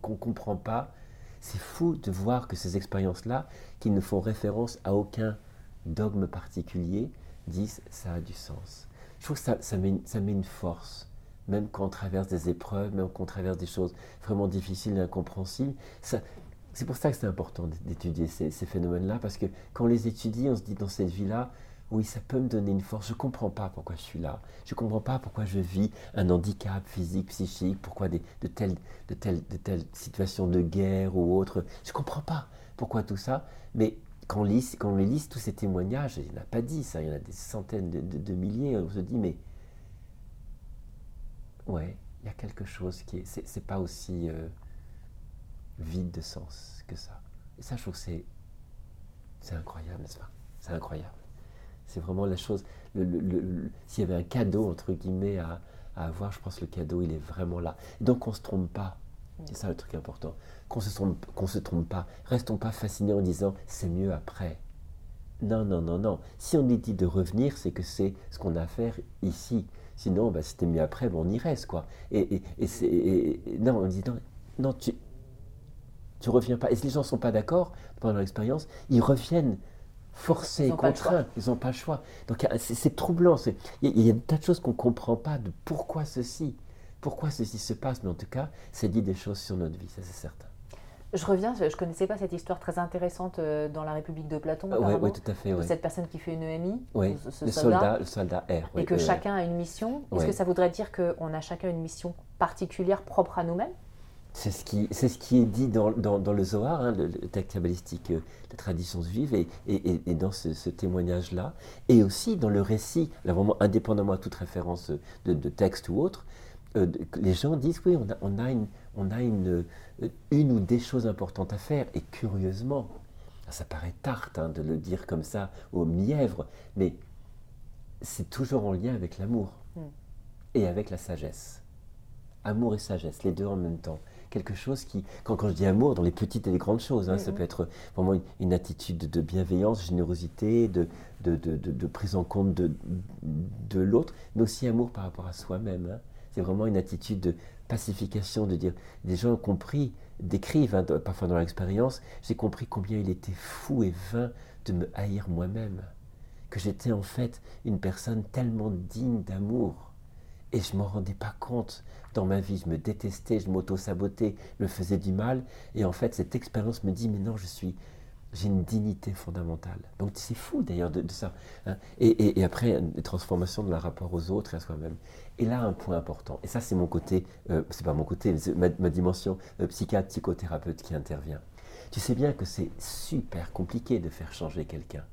qu'on ne comprend pas, c'est fou de voir que ces expériences-là, qui ne font référence à aucun dogme particulier, disent ça a du sens. Je trouve que ça, ça, met, une force, même quand on traverse des épreuves, même quand on traverse des choses vraiment difficiles et incompréhensibles. C'est pour ça que c'est important d'étudier ces, phénomènes-là, parce que quand on les étudie, on se dit dans cette vie-là, oui, ça peut me donner une force. Je ne comprends pas pourquoi je suis là. Je ne comprends pas pourquoi je vis un handicap physique, psychique, pourquoi de, telles, de, telles, de telles situations de guerre ou autres. Je ne comprends pas pourquoi tout ça. Mais quand on, lit, on lit tous ces témoignages, il n'y en a pas dit ça, il y en a des centaines de, milliers, on se dit, mais ouais, il y a quelque chose qui est. C'est pas aussi euh, vide de sens que ça. Et ça, je trouve que c'est. C'est incroyable, n'est-ce pas? C'est incroyable. C'est vraiment la chose. S'il y avait un cadeau, entre guillemets, à, avoir, je pense que le cadeau, il est vraiment là. donc, on ne se trompe pas. C'est ça le truc important. Qu'on ne se, trompe, qu'on se trompe pas. Restons pas fascinés en disant c'est mieux après. Non, non, non, non. Si on est dit de revenir, c'est que c'est ce qu'on a à faire ici. Sinon, bah, c'était mieux après, on y reste, quoi. Et, non, on dit non, non tu, tu reviens pas. Et si les gens ne sont pas d'accord pendant l'expérience, ils reviennent forcés, contraints, ils n'ont pas le choix. Donc c'est troublant, il y, a un tas de choses qu'on ne comprend pas de pourquoi ceci, pourquoi ceci se passe, mais en tout cas, ça dit des choses sur notre vie, ça c'est certain. Je reviens, je ne connaissais pas cette histoire très intéressante euh, dans la République de Platon. Oui, tout à fait. Cette personne qui fait une EMI, oui, le, soldat, le soldat R. et que chacun a une mission. Est-ce que ça voudrait dire qu'on a chacun une mission particulière propre à nous-mêmes? C'est ce, qui, c'est ce qui est dit dans, dans, le Zohar, hein, le, texte kabbalistique euh, de tradition juive, et, et, et dans ce, témoignage-là, et aussi dans le récit, là vraiment indépendamment à toute référence de, de texte ou autre, euh, les gens disent oui, on a, on a, une, on a une, euh, une ou des choses importantes à faire, et curieusement, ça paraît tarte hein, de le dire comme ça au mièvre, mais c'est toujours en lien avec l'amour hmm. et avec la sagesse. Amour et sagesse, les deux en même temps quelque chose qui, quand, quand je dis amour, dans les petites et les grandes choses, hein, ça peut être vraiment une, attitude de bienveillance, générosité, de, de, de, de prise en compte de, de l'autre, mais aussi amour par rapport à soi-même. Hein. C'est vraiment une attitude de pacification, de dire, des gens ont compris, décrivent, hein, parfois dans l'expérience, j'ai compris combien il était fou et vain de me haïr moi-même, que j'étais en fait une personne tellement digne d'amour et je m'en rendais pas compte. Dans ma vie, je me détestais, je m'auto-sabotais, me faisais du mal. Et en fait, cette expérience me dit, mais non, je suis, j'ai une dignité fondamentale. Donc c'est fou d'ailleurs de, ça. Hein. Et, après, une transformation de la rapport aux autres et à soi-même. Et là, un point important, et ça c'est mon côté, euh, c'est pas mon côté, ma, dimension euh, psychiatre, psychothérapeute qui intervient. Tu sais bien que c'est super compliqué de faire changer quelqu'un.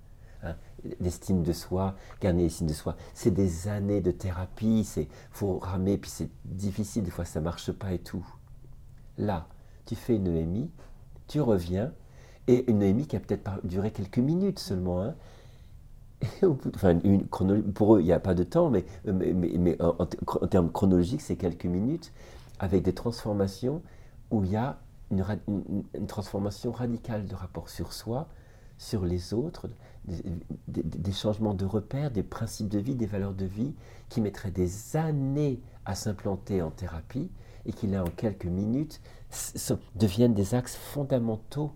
Hein, l'estime de soi, gagner l'estime de soi. C'est des années de thérapie, c'est faut ramer, puis c'est difficile, des fois ça marche pas et tout. Là, tu fais une EMI, tu reviens, et une EMI qui a peut-être duré quelques minutes seulement. Hein, pour eux, il n'y a pas de temps, mais, mais, en, termes chronologiques, c'est quelques minutes, avec des transformations où il y a une transformation radicale de rapport sur soi, sur les autres, des, changements de repères, des principes de vie, des valeurs de vie qui mettraient des années à s'implanter en thérapie et qui là en quelques minutes deviennent des axes fondamentaux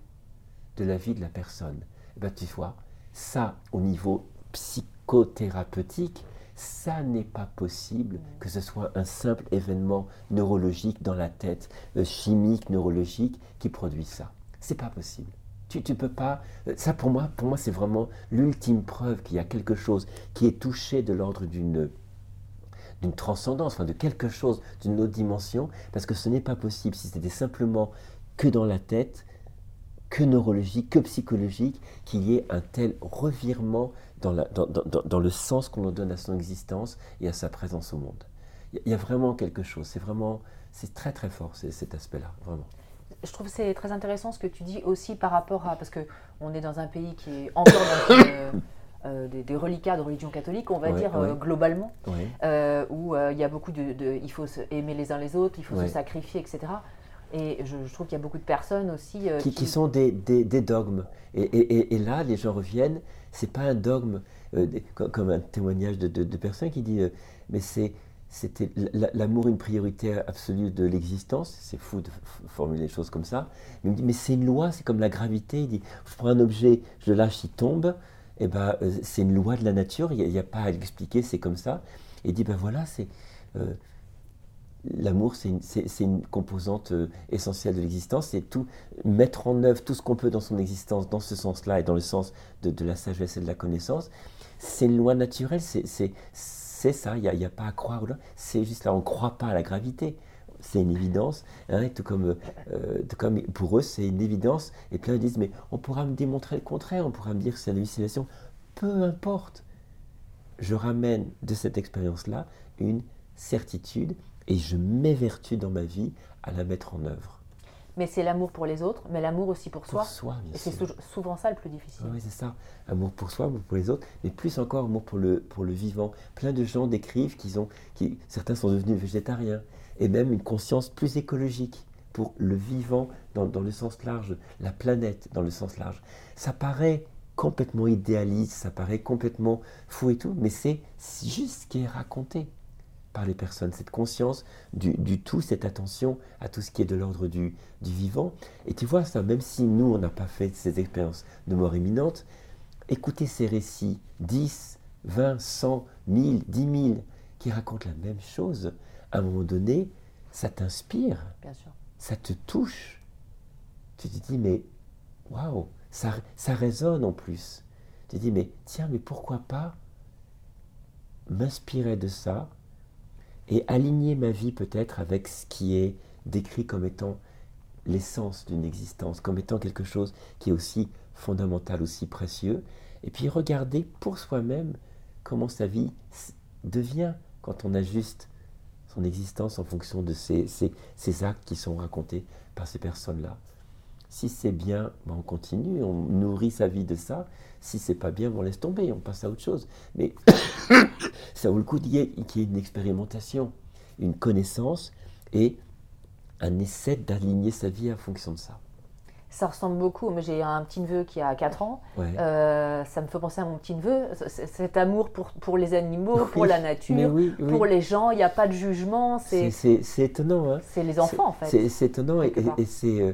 de la vie de la personne. Et eh ben, tu vois, ça au niveau psychothérapeutique, ça n'est pas possible que ce soit un simple événement neurologique dans la tête, euh, chimique, neurologique, qui produit ça. C'est pas possible. Tu, ne peux pas. Euh, ça pour moi, pour moi, c'est vraiment l'ultime preuve qu'il y a quelque chose qui est touché de l'ordre d'une d'une transcendance, enfin de quelque chose, d'une autre dimension, parce que ce n'est pas possible si c'était simplement que dans la tête, que neurologique, que psychologique, qu'il y ait un tel revirement dans, la, dans, dans, dans le sens qu'on donne à son existence et à sa présence au monde. Il y a vraiment quelque chose, c'est vraiment, c'est très très fort cet aspect-là, vraiment. Je trouve c'est très intéressant ce que tu dis aussi par rapport à, parce qu'on est dans un pays qui est encore dans euh, euh, des, reliquats de religion catholique, on va dire euh, globalement, où il y a beaucoup de, de, il faut aimer les uns les autres, il faut se sacrifier, etc. Et je, trouve qu'il y a beaucoup de personnes aussi. Euh, qui, sont des, des, dogmes. Et, et, et, là, les gens reviennent, c'est pas un dogme, euh, comme, un témoignage de, de, personnes qui dit euh, Mais c'est. C'était l'amour une priorité absolue de l'existence. C'est fou de formuler les choses comme ça. Mais il me dit, mais c'est une loi, c'est comme la gravité. Il dit, je prends un objet, je le lâche, il tombe. Et eh ben, c'est une loi de la nature. Il n'y a, pas à l'expliquer, c'est comme ça. Et il dit, ben voilà, c'est l'amour, c'est une, composante euh, essentielle de l'existence. C'est tout mettre en œuvre tout ce qu'on peut dans son existence, dans ce sens-là et dans le sens de, la sagesse et de la connaissance. C'est une loi naturelle, c'est ça, il n'y a, pas à croire. C'est juste là, on ne croit pas à la gravité. C'est une évidence, hein, tout, comme, euh, comme pour eux, c'est une évidence. Et plein disent, mais on pourra me démontrer le contraire, on pourra me dire que c'est une hallucination. Peu importe. Je ramène de cette expérience-là une certitude et je m'évertue dans ma vie à la mettre en œuvre. Mais c'est l'amour pour les autres, mais l'amour aussi pour, pour soi. et c'est souvent ça le plus difficile. Oui, c'est ça. Amour pour soi, amour pour les autres, mais plus encore amour pour le, pour le vivant. Plein de gens décrivent qu'ils ont, qui, certains sont devenus végétariens, et même une conscience plus écologique pour le vivant dans, dans le sens large, la planète dans le sens large. Ça paraît complètement idéaliste, ça paraît complètement fou et tout, mais c'est juste ce qui est raconté par les personnes, cette conscience du, tout, cette attention à tout ce qui est de l'ordre du, vivant. Et tu vois ça, même si nous, on n'a pas fait ces expériences de mort imminente, écouter ces récits, 10, 20, 100, 1000, 10 000, qui racontent la même chose, à un moment donné, ça t'inspire, ça te touche. Tu te dis, mais waouh, ça, ça résonne en plus. Tu te dis, mais tiens, mais pourquoi pas m'inspirer de ça et aligner ma vie peut-être avec ce qui est décrit comme étant l'essence d'une existence, comme étant quelque chose qui est aussi fondamental, aussi précieux, et puis regarder pour soi-même comment sa vie devient quand on ajuste son existence en fonction de ces, actes qui sont racontés par ces personnes-là. Si c'est bien, ben, on continue, on nourrit sa vie de ça. Si c'est pas bien, ben, on laisse tomber, on passe à autre chose. Mais ça vaut le coup qu'il y, ait une expérimentation, une connaissance et un essai d'aligner sa vie en fonction de ça. Ça ressemble beaucoup. mais j'ai un petit neveu qui a 4 ans. Euh, ça me fait penser à mon petit neveu. Cet amour pour, pour les animaux, pour la nature, pour les gens. Il n'y a pas de jugement. C'est étonnant. Hein. C'est les enfants, en fait. C'est étonnant. Et, et, c'est. Euh,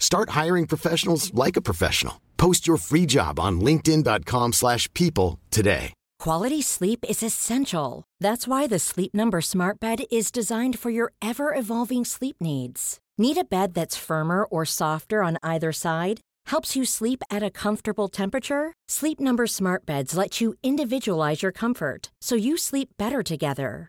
Start hiring professionals like a professional. Post your free job on linkedin.com/people today. Quality sleep is essential. That's why the Sleep Number Smart Bed is designed for your ever-evolving sleep needs. Need a bed that's firmer or softer on either side? Helps you sleep at a comfortable temperature? Sleep Number Smart Beds let you individualize your comfort so you sleep better together.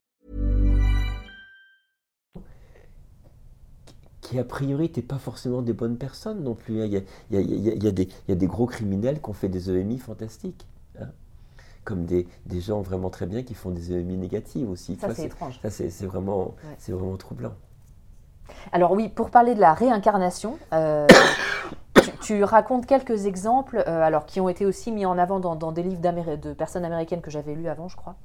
qui a priori n'étaient pas forcément des bonnes personnes non plus. Il y a, il y a- il y a- il y a des, il y a des gros criminels qui ont fait des EMI fantastiques. hein. Comme des, des gens vraiment très bien qui font des EMI négatives aussi. Ça, c'est étrange. Ça, c'est c'est vraiment, Ouais. c'est vraiment troublant. Alors oui, pour parler de la réincarnation, euh, tu, racontes quelques exemples euh, alors, qui ont été aussi mis en avant dans, dans des livres de personnes américaines que j'avais lus avant, je crois,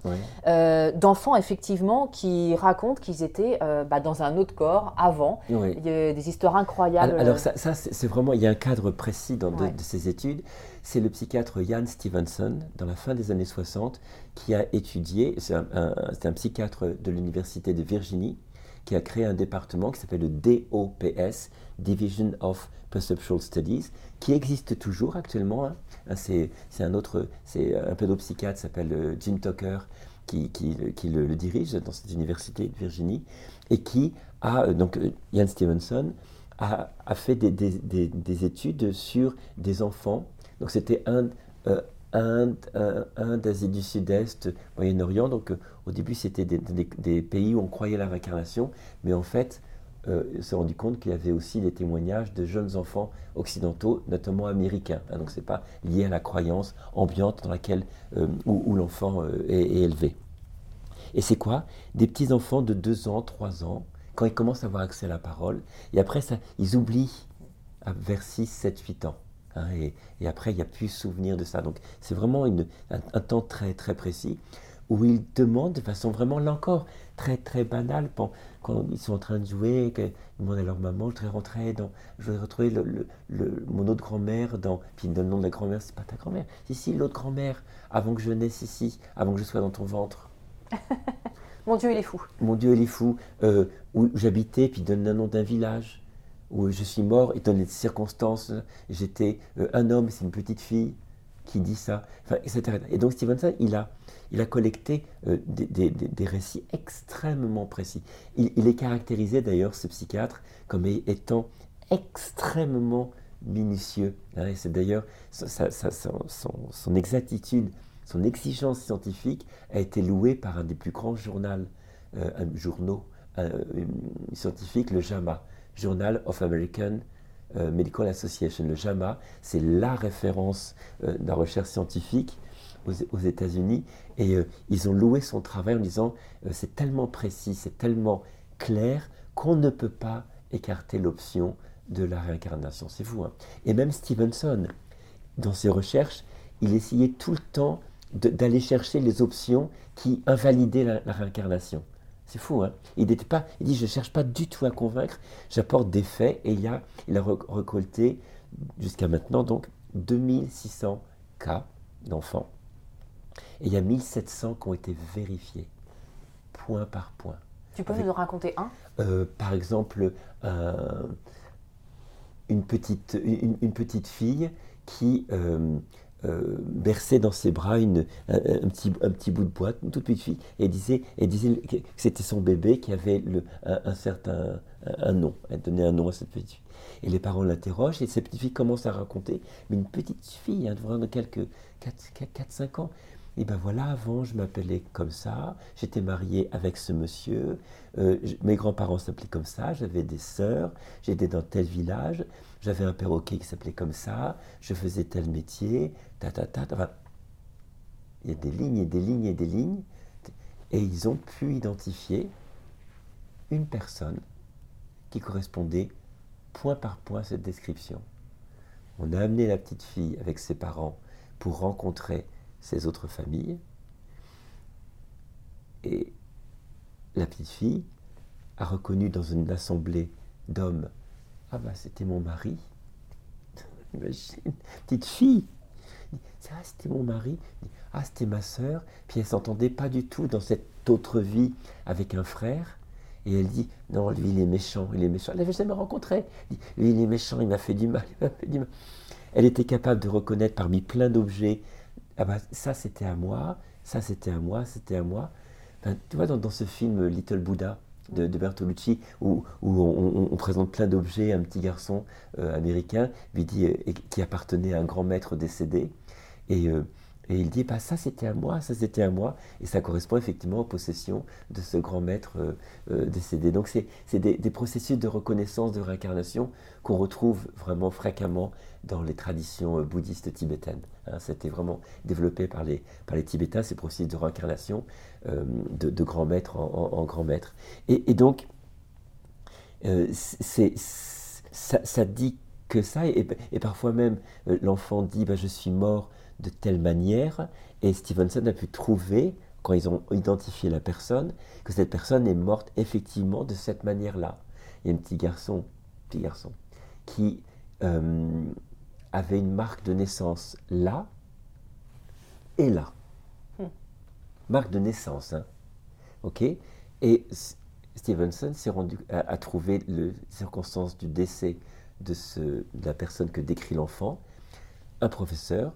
euh, d'enfants effectivement qui racontent qu'ils étaient euh, bah, dans un autre corps avant. Oui. Il y a des histoires incroyables. Alors, alors ça, ça, c'est vraiment, il y a un cadre précis dans de, Ouais. de ces études. C'est le psychiatre Ian Stevenson, dans la fin des années 60, qui a étudié, c'est un, un- c'est un psychiatre de l'Université de Virginie, qui a créé un département qui s'appelle le DOPS, Division of Perceptual Studies, qui existe toujours actuellement. hein. Hein, C'est un autre, c'est un pédopsychiatre s'appelle euh, Jim Tucker, qui, qui le, dirige dans cette université de Virginie, et qui a, euh, donc euh, Ian Stevenson, a, fait des, des- des- des études sur des enfants. Donc c'était Inde, euh, Inde, euh, Inde, Asie du Sud-Est, Moyen-Orient. Donc euh, au début c'était des, pays où on croyait la réincarnation, mais en fait euh, s'est rendu compte qu'il y avait aussi des témoignages de jeunes enfants occidentaux, notamment américains. hein. donc c'est pas lié à la croyance ambiante dans laquelle euh, où, l'enfant euh, est, élevé. Et c'est quoi? Des petits enfants de 2 ans, 3 ans, quand ils commencent à avoir accès à la parole, et après ça, ils oublient vers 6, 7, 8 ans. hein, et, après, il n'y a plus souvenir de ça. Donc c'est vraiment un temps très très précis où ils demandent de façon vraiment, là encore, très très banale, quand, ils sont en train de jouer, qu'ils demandent à leur maman, je voudrais rentrer dans, je voudrais retrouver le, le- le- mon autre grand-mère dans, puis ils donnent le nom de la grand-mère, c'est pas ta grand-mère, si si, l'autre grand-mère, avant que je naisse ici, avant que je sois dans ton ventre. Mon Dieu, il est fou. Mon Dieu, il est fou. Euh, où j'habitais, puis il donne le nom d'un village. Où je suis mort, il donne les circonstances. J'étais euh, un homme, c'est une petite fille qui dit ça, etc. Et donc Stevenson, il a, il a collecté euh, des, des- des- récits extrêmement précis. Il, est caractérisé d'ailleurs, ce psychiatre, comme étant extrêmement minutieux. et c'est d'ailleurs son, son- exactitude, son exigence scientifique a été louée par un des plus grands journaux, euh, euh, scientifiques, le JAMA, Journal of American Medical Association. Le JAMA, c'est la référence euh, de la recherche scientifique aux, États-Unis. Et euh, ils ont loué son travail en disant euh, c'est tellement précis, c'est tellement clair qu'on ne peut pas écarter l'option de la réincarnation. C'est fou. hein. Et même Stevenson, dans ses recherches, il essayait tout le temps d'aller chercher les options qui invalidaient la réincarnation. C'est fou, hein il, n'était pas, il dit, je ne cherche pas du tout à convaincre, j'apporte des faits, et il, a, il a récolté, jusqu'à maintenant, donc 2600 cas d'enfants. Et il y a 1700 qui ont été vérifiés, point par point. Tu peux Avec- nous en raconter un? Euh, par exemple, un- une, petite, une, une petite fille qui euh, euh, berçait dans ses bras une, un, petit, un petit bout de boîte, une toute petite fille, et disait, disait que c'était son bébé qui avait le, un, certain un nom. Elle donnait un nom à cette petite fille. Et les parents l'interrogent, et cette petite fille commence à raconter, mais une petite fille, hein, de quelques 4-5 ans, et ben voilà, avant je m'appelais comme ça, j'étais mariée avec ce monsieur, euh, mes grands-parents s'appelaient comme ça, j'avais des sœurs, j'étais dans tel village, j'avais un perroquet qui s'appelait comme ça, je faisais tel métier, ta ta. ta. Enfin, il y a des lignes et des lignes et des lignes, et ils ont pu identifier une personne qui correspondait point par point à cette description. On a amené la petite fille avec ses parents pour rencontrer ses autres familles. Et la petite fille a reconnu dans une assemblée d'hommes Ah bah c'était mon mari. Imagine, petite fille. Ah, c'était mon mari. Ah, c'était ma sœur. Puis elle s'entendait pas du tout dans cette autre vie avec un frère. Et elle dit Non, lui, il est méchant, il est méchant. Elle l'avait jamais rencontré. Elle Lui, il est méchant, il m'a fait du mal, il m'a fait du mal. Elle était capable de reconnaître parmi plein d'objets, ah bah, ça c'était à moi, ça c'était à moi, c'était à moi. tu vois, dans, ce film Little Buddha de, Bertolucci, où, on, présente plein d'objets, un petit garçon euh, américain dit, euh, qui appartenait à un grand maître décédé. Et, euh, et il dit, bah, ça c'était à moi, ça c'était à moi. Et ça correspond effectivement aux possessions de ce grand maître euh, euh, décédé. Donc c'est des, des, processus de reconnaissance, de réincarnation qu'on retrouve vraiment fréquemment dans les traditions euh, bouddhistes tibétaines. Hein. C'était vraiment développé par les, par les Tibétains, ces processus de réincarnation de, grand maître en, grand maître. Et, donc, c'est ça, ça, dit que ça, et, et parfois même l'enfant dit, bah, je suis mort de telle manière, et Stevenson a pu trouver, quand ils ont identifié la personne, que cette personne est morte effectivement de cette manière-là. Il y a un petit garçon, petit garçon, qui euh, avait une marque de naissance là et là. Hmm. Marque de naissance, hein. Ok? Et Stevenson s'est rendu, a, trouvé les circonstances du décès de, ce, de la personne que décrit l'enfant, un professeur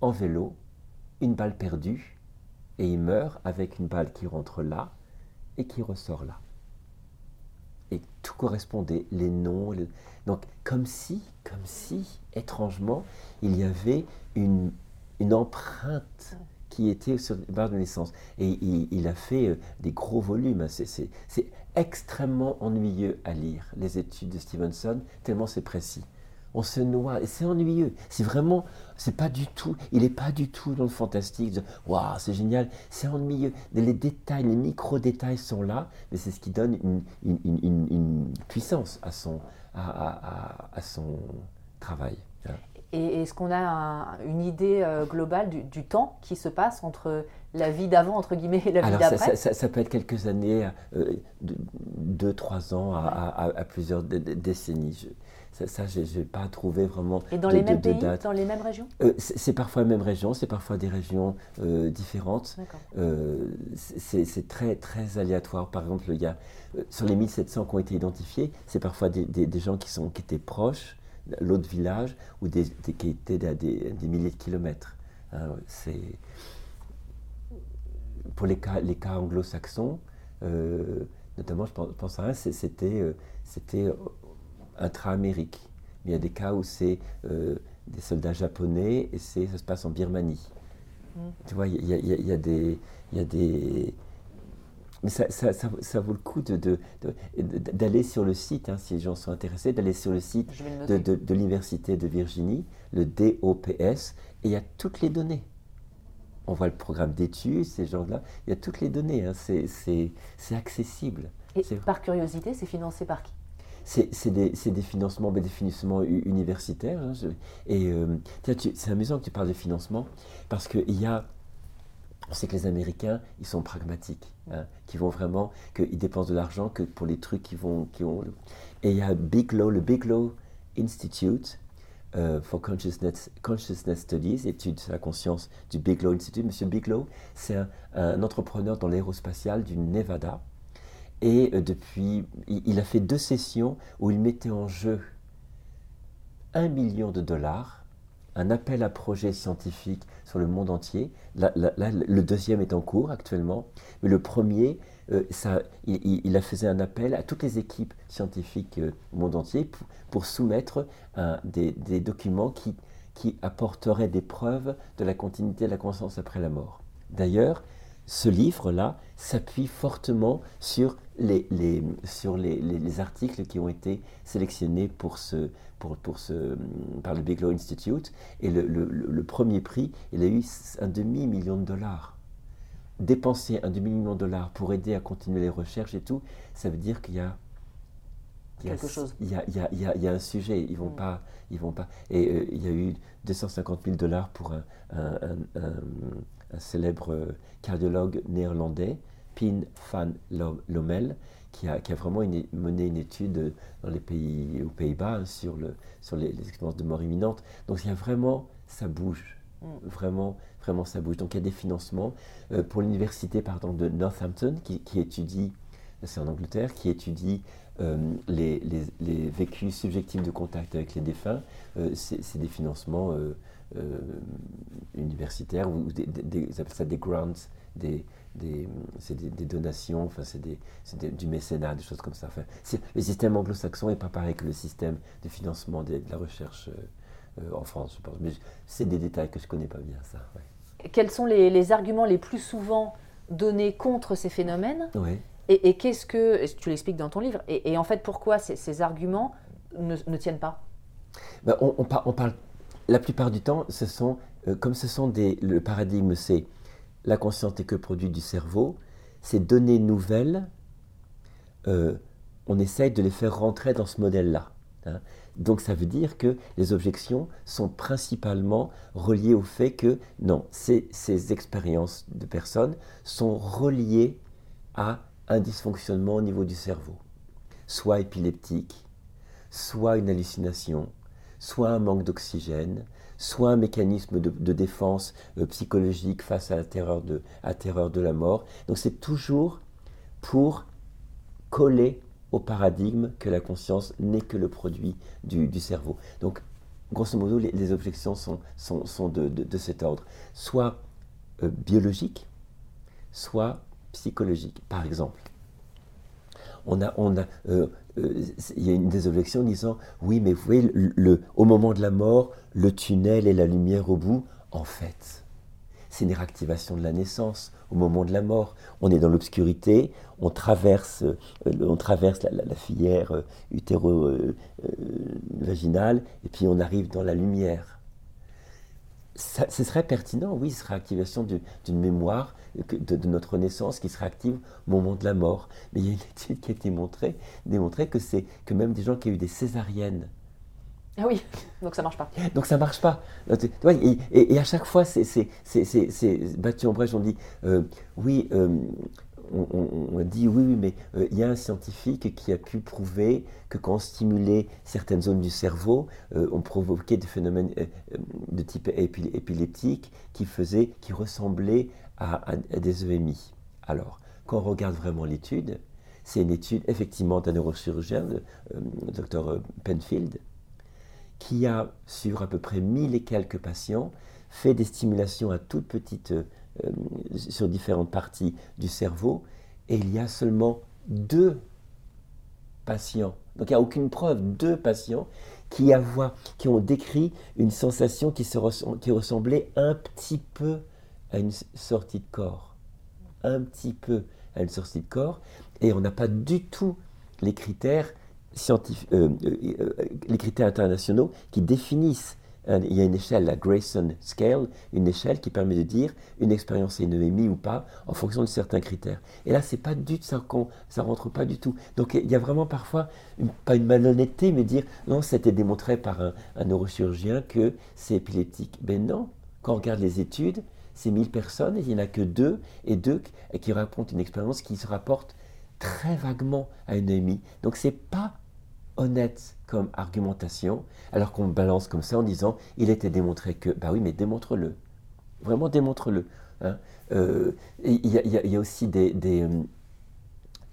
en vélo, une balle perdue, et il meurt avec une balle qui rentre là et qui ressort là. Et tout correspondait, les noms. Donc, comme si, comme si, étrangement, il y avait une, empreinte qui était sur les barre de naissance. Et il, a fait euh, des gros volumes. C'est extrêmement ennuyeux à lire, les études de Stevenson, tellement c'est précis on se noie et c'est ennuyeux. C'est vraiment, c'est pas du tout, il n'est pas du tout dans le fantastique. Waouh, c'est génial, c'est ennuyeux. Les détails, les micro-détails sont là, mais c'est ce qui donne une, puissance à son, à, son travail. Et est-ce qu'on a une idée euh, globale du, temps qui se passe entre la vie d'avant, entre guillemets, et la vie d'après? ça, peut être quelques années, euh, deux, trois ans, à, plusieurs décennies. Ça, je n'ai pas trouvé vraiment Et dans les mêmes pays, dans les mêmes régions? Euh, C'est parfois les mêmes régions, c'est parfois des régions euh, différentes. Euh, c'est très, très aléatoire. Par exemple, il y a, sur les 1700 qui ont été identifiés, c'est parfois des, des, gens qui, sont, qui étaient proches, l'autre village, ou des, qui étaient à des, milliers de kilomètres. Hein, c'est pour les cas, les cas anglo-saxons, notamment, je pense à un, c'était intra-Amérique. Il y a des cas où c'est euh, des soldats japonais et ça se passe en Birmanie. Mm. Tu vois, il y, a, des... Y a des mais ça, ça, ça, vaut le coup d'aller de, de, sur le site, hein, si les gens sont intéressés, d'aller sur le site de, l'Université de Virginie, le DOPS, et il y a toutes les données. On voit le programme d'études, ces gens-là, il y a toutes les données, hein, c'est accessible. Et par curiosité, c'est financé par qui? C'est des, financements, des financements universitaires. Hein, et euh, c'est amusant que tu parles de financement parce qu'il y a. On sait que les Américains, ils sont pragmatiques, hein, qui vont vraiment, qu'ils dépensent de l'argent pour les trucs qui vont, qui ont. Et il y a Biglow, le Biglow Institute euh, for Consciousness, Studies, études sur la conscience du Biglow Institute. Monsieur Biglow, c'est un, un, entrepreneur dans l'aérospatial du Nevada et euh, depuis, il a fait deux sessions où il mettait en jeu un million de dollars, un appel à projet scientifique sur le monde entier. Là, le deuxième est en cours actuellement, mais le premier, euh, il, a fait un appel à toutes les équipes scientifiques euh, au monde entier pour, soumettre des, des, documents qui, qui apporteraient des preuves de la continuité de la conscience après la mort. D'ailleurs, ce livre-là s'appuie fortement sur, les, sur les, articles qui ont été sélectionnés pour ce, pour, pour ce, par le Bigelow Institute. Et le, premier prix, il a eu un demi-million de dollars. Dépenser un demi-million de dollars pour aider à continuer les recherches et tout, ça veut dire qu'il y a quelque chose. Il y a, il y a, il y a un sujet, ils vont mm. pas, ils vont pas. Et euh, il y a eu 250 000 dollars pour un, un célèbre euh, cardiologue néerlandais, Pin van Lommel, qui a, qui a vraiment mené une étude euh, dans les pays, aux Pays-Bas hein, sur, le, sur les, expériences de mort imminente. Donc il y a vraiment, ça bouge. Mm. Vraiment, vraiment, ça bouge. Donc il y a des financements euh, pour l'université pardon, de Northampton qui, qui étudie, c'est en Angleterre, qui étudie euh, les, les- les vécus subjectifs de contact avec les défunts, euh, c'est des financements universitaires ou des, ils appellent ça des grants, des, des, c'est des, des donations, enfin c'est des- c'est du mécénat, des choses comme ça. Enfin, c'est- le système anglo-saxon n'est pas pareil que le système de financement de la recherche euh, euh, en France, je pense. Mais je- c'est des détails que je connais pas bien, ça. ouais. Quels sont les, les arguments les plus souvent donnés contre ces phénomènes. Et, et qu'est-ce que, tu l'expliques dans ton livre, et, et en fait pourquoi ces, ces arguments ne, ne tiennent pas? Ben, on, on par- on parle, la plupart du temps, ce sont, euh, comme ce sont des, le paradigme, c'est la conscience n'est que produit du cerveau, ces données nouvelles, euh, on essaye de les faire rentrer dans ce modèle-là. hein. Donc ça veut dire que les objections sont principalement reliées au fait que, non, ces, ces expériences de personnes sont reliées à un dysfonctionnement au niveau du cerveau, soit épileptique, soit une hallucination, soit un manque d'oxygène, soit un mécanisme de, défense euh, psychologique face à la terreur de, la mort. Donc c'est toujours pour coller au paradigme que la conscience n'est que le produit du, cerveau. Donc, grosso modo, les, objections sont, de, cet ordre, soit euh, biologiques, soit psychologiques. Par exemple, on a, euh, il y a une des objections disant oui, mais vous voyez, le, au moment de la mort, le tunnel et la lumière au bout, en fait, c'est une réactivation de la naissance au moment de la mort. On est dans l'obscurité, on traverse, euh, la, filière euh, utéro-vaginale et puis on arrive dans la lumière. Ça- ce serait pertinent, oui, ce serait activation du- d'une mémoire que- de, de notre naissance qui serait active au moment de la mort. Mais il y a une étude qui a été montrée, démontrée que c'est que même des gens qui ont eu des césariennes Ah oui, donc ça marche pas. donc ça marche pas. Euh, et, et- et à chaque fois, c'est battu en brèche. On dit euh, oui, euh, on, dit oui, mais euh, il y a un scientifique qui a pu prouver que quand on stimulait certaines zones du cerveau, euh, on provoquait des phénomènes euh, de type épi- épileptique qui ressemblaient à, des EMI. Alors, quand on regarde vraiment l'étude, c'est une étude effectivement d'un neurochirurgien, le docteur Penfield, qui a, sur à peu près 1000 et quelques patients, fait des stimulations à toute petite, euh, sur différentes parties du cerveau, et il y a seulement deux patients, donc il n'y a aucune preuve, deux patients qui, ont décrit une sensation qui, se res- qui ressemblait un petit peu à une sortie de corps. Un petit peu à une sortie de corps, et on n'a pas du tout les critères scientifiques, euh, euh, euh, les critères internationaux qui définissent. Un- il y a une échelle, la Grayson Scale, une échelle qui permet de dire une expérience est une EMI ou pas en fonction de certains critères. Et là, c'est pas du ça, ça rentre pas du tout. Donc il y a vraiment parfois pas une malhonnêteté, mais dire non, c'était démontré par un, un neurochirurgien que c'est épileptique. Ben non, quand on regarde les études, c'est 1000 personnes et il n'y en a que deux et deux qui- qui racontent une expérience qui se rapporte très vaguement à une EMI. Donc c'est pas honnête comme argumentation, alors qu'on balance comme ça en disant il était démontré que, bah oui, mais démontre-le. Vraiment démontre-le. hein. Euh, Il y, a- il y a- il y a aussi des, des, euh,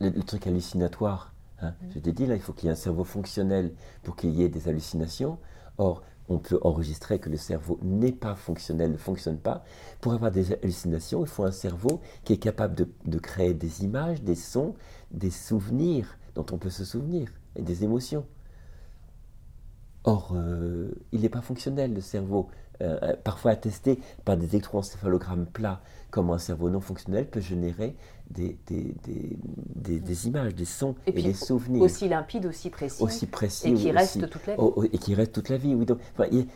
le, le truc hallucinatoire. hein. Je t'ai dit, là, il faut qu'il y ait un cerveau fonctionnel pour qu'il y ait des hallucinations. Or, on peut enregistrer que le cerveau n'est pas fonctionnel, ne fonctionne pas. Pour avoir des hallucinations, il faut un cerveau qui est capable de, de créer des images, des sons, des souvenirs dont on peut se souvenir, et des émotions. Or, euh, il n'est pas fonctionnel, le cerveau. Euh, euh, parfois attesté par des électroencéphalogrammes plats, comme un cerveau non fonctionnel peut générer des, des, des, des- des images, des sons et, des souvenirs aussi limpide, aussi précis. aussi précis Et qui reste aussi- toute la vie. oh, oh, et qui reste toute la vie. Oui, donc, enfin, il-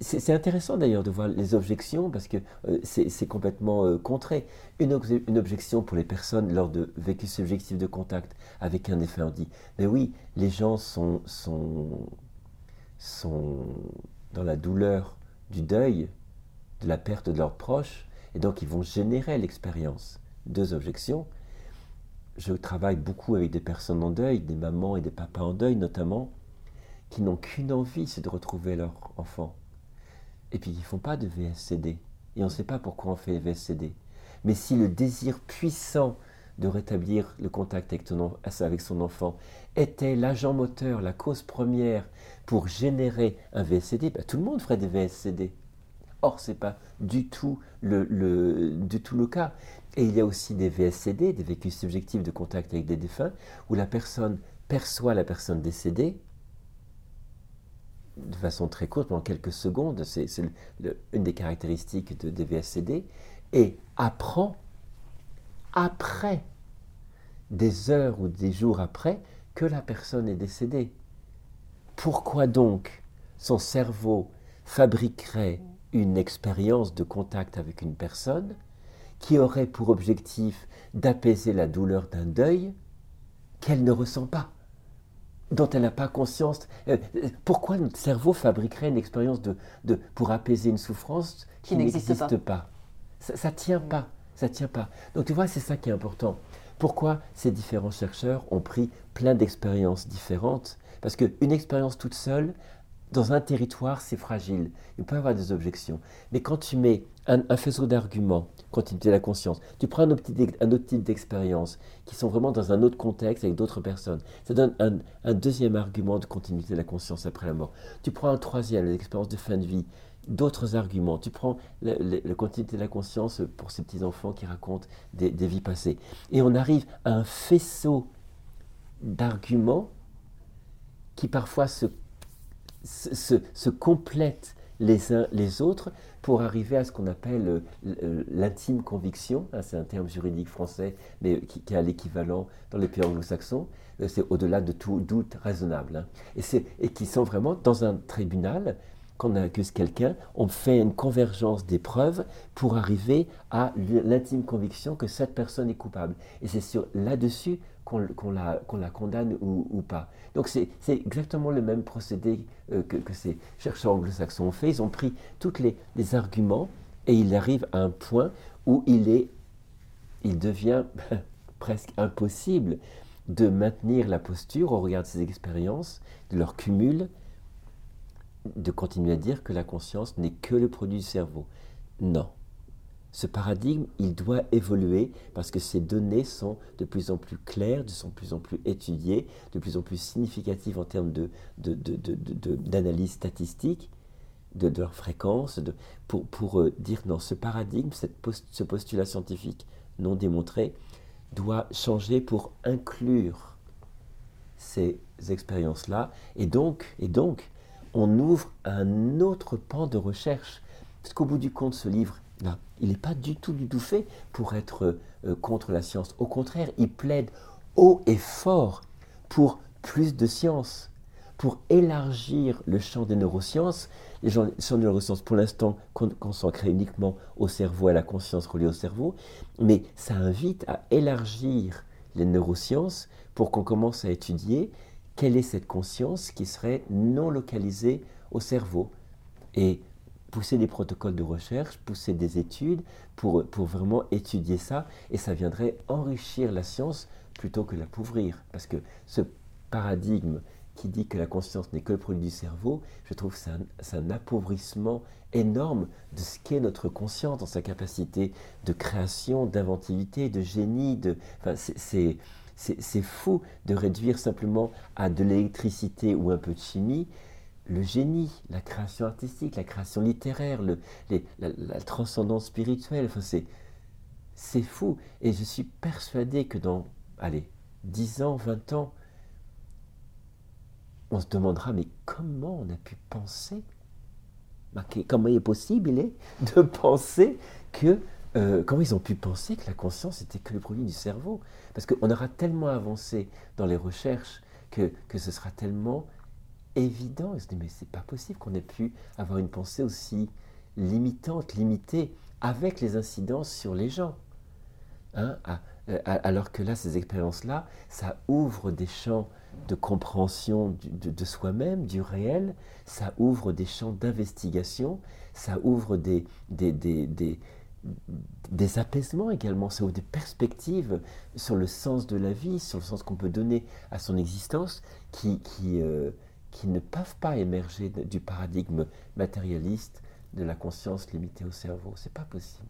c'est intéressant d'ailleurs de voir les objections parce que euh, c'est complètement euh, contré. Une, obje- une objection pour les personnes lors de vécu subjectif de contact avec un effet, on dit mais oui, les gens sont, sont, sont dans la douleur du deuil, de la perte de leurs proches, et donc ils vont générer l'expérience. Deux objections. Je travaille beaucoup avec des personnes en deuil, des mamans et des papas en deuil notamment, qui n'ont qu'une envie, c'est de retrouver leur enfant. Et puis ils ne font pas de VSCD. Et on ne sait pas pourquoi on fait VSCD. Mais si le désir puissant de rétablir le contact avec, avec son enfant était l'agent moteur, la cause première pour générer un VSCD, ben, tout le monde ferait des VSCD. Or, ce n'est pas du tout le, du tout le cas. Et il y a aussi des VSCD, des vécus subjectifs de contact avec des défunts, où la personne perçoit la personne décédée de façon très courte, pendant quelques secondes, c'est une des caractéristiques de, des VSCD, et apprend après, des heures ou des jours après, que la personne est décédée. Pourquoi donc son cerveau fabriquerait une expérience de contact avec une personne qui aurait pour objectif d'apaiser la douleur d'un deuil qu'elle ne ressent pas, dont elle n'a pas conscience? Euh, pourquoi notre cerveau fabriquerait une expérience de, pour apaiser une souffrance qui, n'existe pas. Ça ne tient pas, ça tient pas. Donc tu vois, c'est ça qui est important. Pourquoi ces différents chercheurs ont pris plein d'expériences différentes Parce qu'une expérience toute seule, dans un territoire, c'est fragile. Il peut y avoir des objections. Mais quand tu mets un, faisceau d'arguments, continuité de la conscience, tu prends un autre, type d'expérience qui sont vraiment dans un autre contexte avec d'autres personnes. Ça donne un, deuxième argument de continuité de la conscience après la mort. Tu prends un troisième, l'expérience de fin de vie, d'autres arguments. Tu prends la continuité de la conscience pour ces petits-enfants qui racontent des vies passées. Et on arrive à un faisceau d'arguments qui parfois se se, complètent les uns les autres pour arriver à ce qu'on appelle euh, l'intime conviction. Hein, c'est un terme juridique français, mais qui, a l'équivalent dans les pays anglo-saxons. Euh, c'est au-delà de tout doute raisonnable. Hein. Et, et qui sont vraiment dans un tribunal qu'on accuse quelqu'un, on fait une convergence des preuves pour arriver à l'intime conviction que cette personne est coupable. Et c'est sur là-dessus qu'on la, condamne ou, pas. Donc c'est exactement le même procédé euh, que, ces chercheurs anglo-saxons ont fait. Ils ont pris tous les, les, arguments et ils arrivent à un point où il, est, il devient presque impossible de maintenir la posture au regard de ces expériences, de leur cumul, de continuer à dire que la conscience n'est que le produit du cerveau. Non ce paradigme, il doit évoluer parce que ces données sont de plus en plus claires, de plus en plus étudiées, de plus en plus significatives en termes d'analyse de, statistique, de, leur fréquence, pour, pour euh, dire non, ce paradigme, cette ce postulat scientifique non démontré, doit changer pour inclure ces expériences-là. Et donc, et donc, on ouvre un autre pan de recherche. Parce qu'au bout du compte, ce livre, il n'est pas du tout, du tout fait pour être euh, contre la science. Au contraire, il plaide haut et fort pour plus de science, pour élargir le champ des neurosciences. Les champs des neurosciences, pour l'instant, consacrés uniquement au cerveau, à la conscience reliée au cerveau, mais ça invite à élargir les neurosciences pour qu'on commence à étudier quelle est cette conscience qui serait non localisée au cerveau. Et pousser des protocoles de recherche, pousser des études pour, pour vraiment étudier ça, et ça viendrait enrichir la science plutôt que l'appauvrir. Parce que ce paradigme qui dit que la conscience n'est que le produit du cerveau, je trouve que c'est un, appauvrissement énorme de ce qu'est notre conscience dans sa capacité de création, d'inventivité, de génie. De, c'est fou de réduire simplement à de l'électricité ou un peu de chimie le génie, la création artistique, la création littéraire, la, transcendance spirituelle. Enfin, c'est, fou. Et je suis persuadé que dans, allez, 10 ans, 20 ans, on se demandera, mais comment on a pu penser Comment il est possible de penser que... Euh, comment ils ont pu penser que la conscience était que le produit du cerveau? Parce qu'on aura tellement avancé dans les recherches que, que ce sera tellement évident. Il se dit, mais c'est pas possible qu'on ait pu avoir une pensée aussi limitante, limitée, avec les incidences sur les gens. Hein, alors que là, ces expériences-là, ça ouvre des champs de compréhension de, soi-même, du réel, ça ouvre des champs d'investigation, ça ouvre des, des, des, des, apaisements également, ça ouvre des perspectives sur le sens de la vie, sur le sens qu'on peut donner à son existence, qui, qui, euh, qui ne peuvent pas émerger du paradigme matérialiste de la conscience limitée au cerveau. C'est pas possible.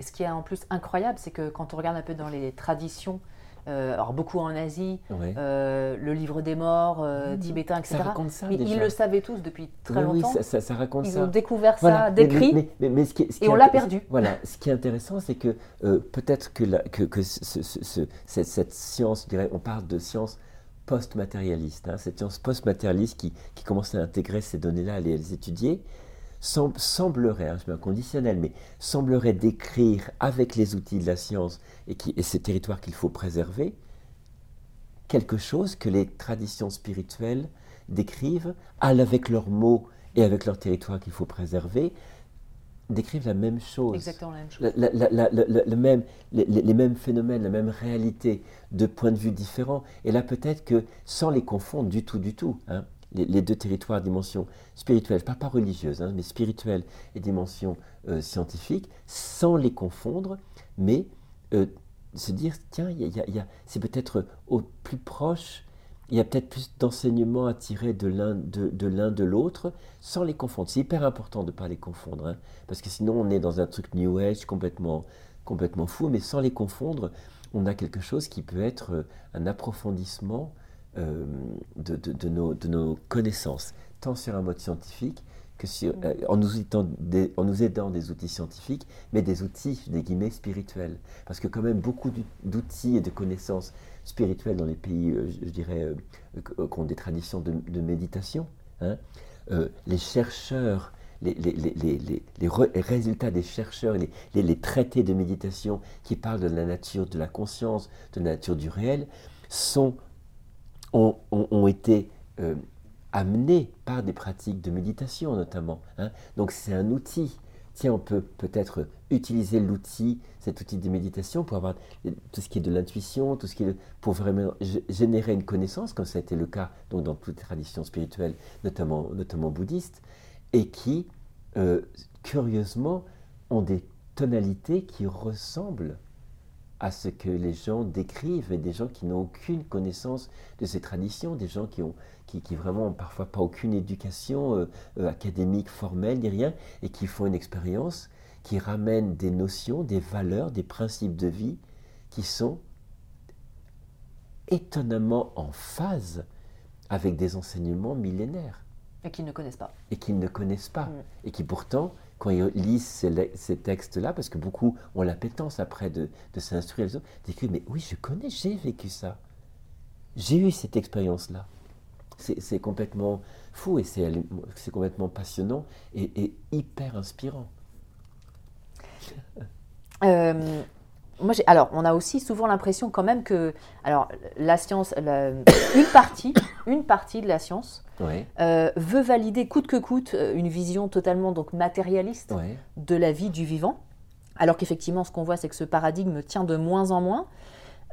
ce qui est en plus incroyable, c'est que quand on regarde un peu dans les traditions, euh, alors beaucoup en Asie, euh, le livre des morts, euh, mmh. tibétain, etc. Ça raconte ça, déjà. Ils le savaient tous depuis très longtemps. Oui, ça, ça, raconte ils ça. ont découvert ça, décrit, mais, ce qui, ce qui et on l'a perdu. Voilà, ce qui est intéressant, c'est que peut-être que, la, que, que ce, cette, cette, science, je dirais, on parle de science post-matérialiste, hein, cette science post-matérialiste qui, commence à intégrer ces données-là, à les étudier, semblerait, hein, je mets un conditionnel, mais semblerait décrire avec les outils de la science et, et ces territoires qu'il faut préserver, quelque chose que les traditions spirituelles décrivent, avec leurs mots et avec leur territoire qu'il faut préserver, décrivent la même chose. Exactement la même chose. le même, les, les, mêmes phénomènes, la même réalité, de points de vue différents. Et là, peut-être que sans les confondre du tout, du tout, hein, les, deux territoires, dimension spirituelle, pas, pas religieuse, hein, mais spirituelle et dimension euh, scientifique, sans les confondre, mais euh, se dire, tiens, c'est peut-être au plus proche, il y a peut-être plus d'enseignements à tirer de l'un de, de, l'autre, sans les confondre. C'est hyper important de ne pas les confondre, hein, parce que sinon on est dans un truc New Age complètement, complètement fou, mais sans les confondre, on a quelque chose qui peut être euh, un approfondissement euh, de, de, nos, de, nos, connaissances, tant sur un mode scientifique que sur, euh, en, nous aidant des, en nous aidant des outils scientifiques, mais des outils, des guillemets, spirituels. Parce que quand même beaucoup d'outils et de connaissances spirituelles dans les pays, euh, je, dirais, qui ont des traditions de, méditation, hein, les chercheurs les, résultats des chercheurs, les, traités de méditation qui parlent de la nature de la conscience, de la nature du réel, sont ont, été euh, amenés par des pratiques de méditation notamment. Hein. Donc c'est un outil. Tiens, on peut peut-être utiliser l'outil, cet outil de méditation pour avoir tout ce qui est de l'intuition, tout ce qui est pour vraiment générer une connaissance, comme ça a été le cas donc, dans toutes les traditions spirituelles, notamment, notamment bouddhistes, et qui, euh, curieusement, ont des tonalités qui ressemblent à ce que les gens décrivent, et des gens qui n'ont aucune connaissance de ces traditions, des gens qui ont qui, qui vraiment parfois pas aucune éducation euh, euh, académique formelle ni rien, et qui font une expérience qui ramène des notions, des valeurs, des principes de vie qui sont étonnamment en phase avec des enseignements millénaires. Et qu'ils ne connaissent pas. Et qu'ils ne connaissent pas. Mm. Et qui pourtant quand ils lisent ces, textes-là, parce que beaucoup ont l'appétence après de, de s'instruire, ils disent Mais oui, je connais, j'ai vécu ça. J'ai eu cette expérience-là. C'est complètement fou et c'est complètement passionnant et, hyper inspirant. Euh, moi, alors, on a aussi souvent l'impression quand même que, alors, la science, une partie, une partie de la science euh, veut valider coûte que coûte euh, une vision totalement donc matérialiste de la vie du vivant, alors qu'effectivement, ce qu'on voit, c'est que ce paradigme tient de moins en moins.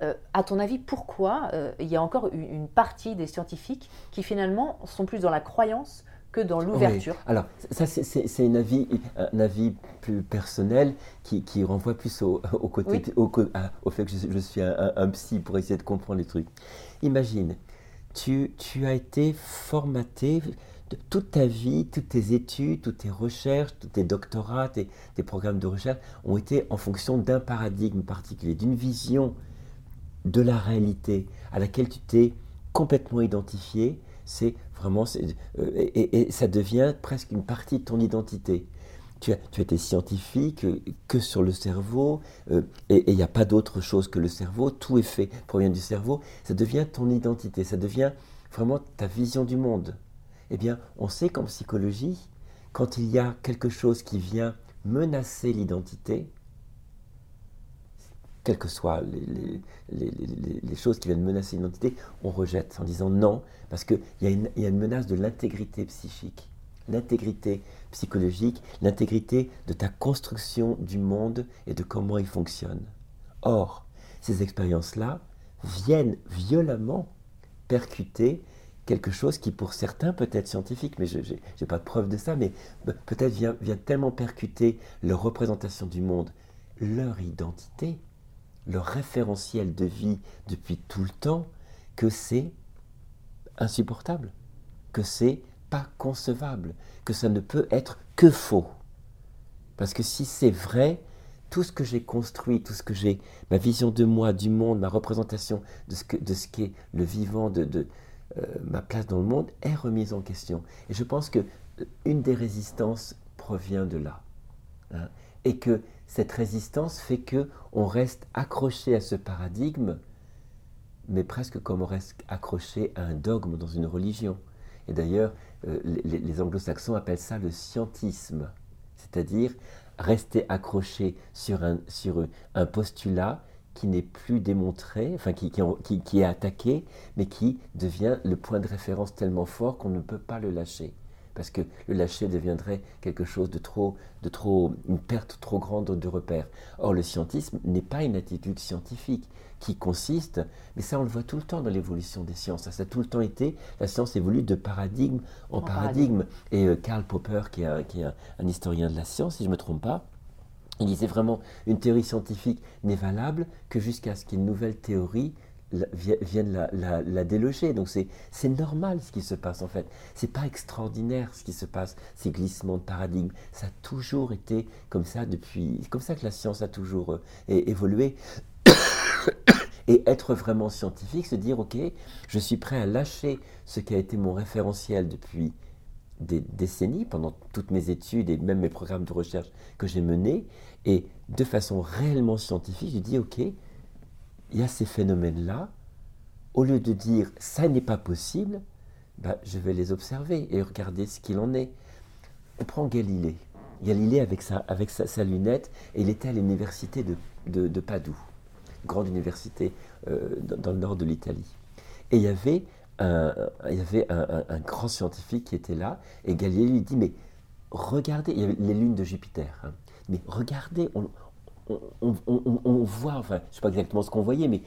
Euh, à ton avis, pourquoi il y a encore une partie des scientifiques qui finalement sont plus dans la croyance que dans l'ouverture? Alors, ça, c'est un avis, un avis plus personnel qui, qui renvoie plus au, au côté, au, au, fait que je, suis un, un, psy pour essayer de comprendre les trucs. Imagine, tu, tu as été formaté de toute ta vie, toutes tes études, toutes tes recherches, tous tes doctorats, tes, tes programmes de recherche ont été en fonction d'un paradigme particulier, d'une vision de la réalité à laquelle tu t'es complètement identifié c'est vraiment, euh, et, ça devient presque une partie de ton identité. Tu as, été scientifique euh, que sur le cerveau, euh, et il n'y a pas d'autre chose que le cerveau, tout est fait, provient du cerveau, ça devient ton identité, ça devient vraiment ta vision du monde. Eh bien, on sait qu'en psychologie, quand il y a quelque chose qui vient menacer l'identité, quelles que soient les, choses qui viennent menacer l'identité, on rejette en disant non, parce qu'il y, a une menace de l'intégrité psychique, l'intégrité psychologique, l'intégrité de ta construction du monde et de comment il fonctionne. Or, ces expériences-là viennent violemment percuter quelque chose qui pour certains peut être scientifique, mais je n'ai pas de preuve de ça, mais peut-être vient tellement percuter leur représentation du monde, leur identité, leur référentiel de vie depuis tout le temps que c'est insupportable, que c'est pas concevable, que ça ne peut être que faux. Parce que si c'est vrai, tout ce que j'ai construit, tout ce que j'ai, ma vision de moi, du monde, ma représentation de ce, que, de ce qu'est le vivant, de, de euh, ma place dans le monde, est remise en question. Et je pense que euh, une des résistances provient de là. Hein, et que cette résistance fait que on reste accroché à ce paradigme, mais presque comme on reste accroché à un dogme dans une religion. Et d'ailleurs, euh, les, les anglo-saxons appellent ça le scientisme, c'est-à-dire rester accroché sur un, sur un postulat qui n'est plus démontré, enfin qui, qui, qui, est attaqué, mais qui devient le point de référence tellement fort qu'on ne peut pas le lâcher. Parce que le lâcher deviendrait quelque chose de trop, de trop, une perte trop grande de repères. Or, le scientisme n'est pas une attitude scientifique qui consiste, mais ça on le voit tout le temps dans l'évolution des sciences, ça, a tout le temps été, la science évolue de paradigme en, paradigme. Et euh, Karl Popper, qui est, qui est un, historien de la science, si je ne me trompe pas, il disait vraiment une théorie scientifique n'est valable que jusqu'à ce qu'une nouvelle théorie vienne la, la, déloger. Donc c'est normal ce qui se passe en fait. C'est pas extraordinaire ce qui se passe, ces glissements de paradigme. Ça a toujours été comme ça depuis, comme ça que la science a toujours euh, évolué. Et être vraiment scientifique, se dire, OK, je suis prêt à lâcher ce qui a été mon référentiel depuis des décennies, pendant toutes mes études et même mes programmes de recherche que j'ai menés, et de façon réellement scientifique, je dis, OK, il y a ces phénomènes-là, au lieu de dire, ça n'est pas possible, bah, je vais les observer et regarder ce qu'il en est. On prend Galilée. Galilée avec sa, avec sa, lunette, et il était à l'université de, de, de Padoue grande université euh, dans, le nord de l'Italie. Et il y avait, un, il y avait un, grand scientifique qui était là, et Galilée lui dit, mais regardez, il y avait les lunes de Jupiter, hein. mais regardez, on, on, voit, je ne sais pas exactement ce qu'on voyait, mais,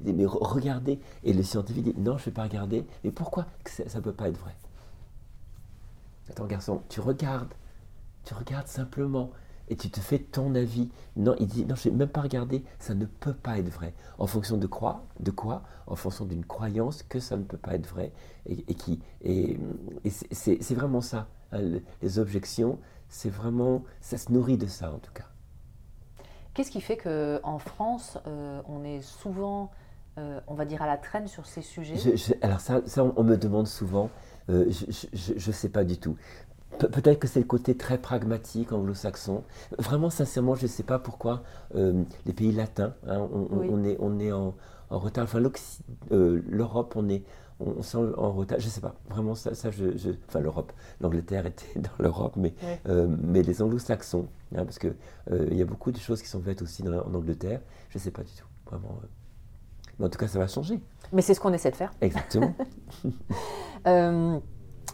mais regardez. Et le scientifique dit, non, je ne vais pas regarder. Mais pourquoi ça ne peut pas être vrai? Attends, garçon, tu regardes, tu regardes simplement et tu te fais ton avis. Non, il dit, non, je n'ai même pas regardé, ça ne peut pas être vrai. En fonction de quoi De quoi? En fonction d'une croyance que ça ne peut pas être vrai. Et, qui, et, c'est vraiment ça. Hein, les objections, c'est vraiment, ça se nourrit de ça en tout cas. Qu'est-ce qui fait qu'en France, euh, on est souvent, euh, on va dire, à la traîne sur ces sujets? Alors ça, ça on, me demande souvent. Euh, je ne sais pas du tout. Peut-être que c'est le côté très pragmatique anglo-saxon. Vraiment, sincèrement, je ne sais pas pourquoi les pays latins, hein, on, est, on est en, retard. Enfin, l'Europe, on est on, en retard. Je ne sais pas. Vraiment, ça, ça je, enfin, l'Europe, l'Angleterre était dans l'Europe, mais, euh, mais les anglo-saxons, hein, parce qu'il il y a beaucoup de choses qui sont faites aussi en Angleterre. Je ne sais pas du tout. Vraiment. mais en tout cas, ça va changer. Mais c'est ce qu'on essaie de faire. Exactement.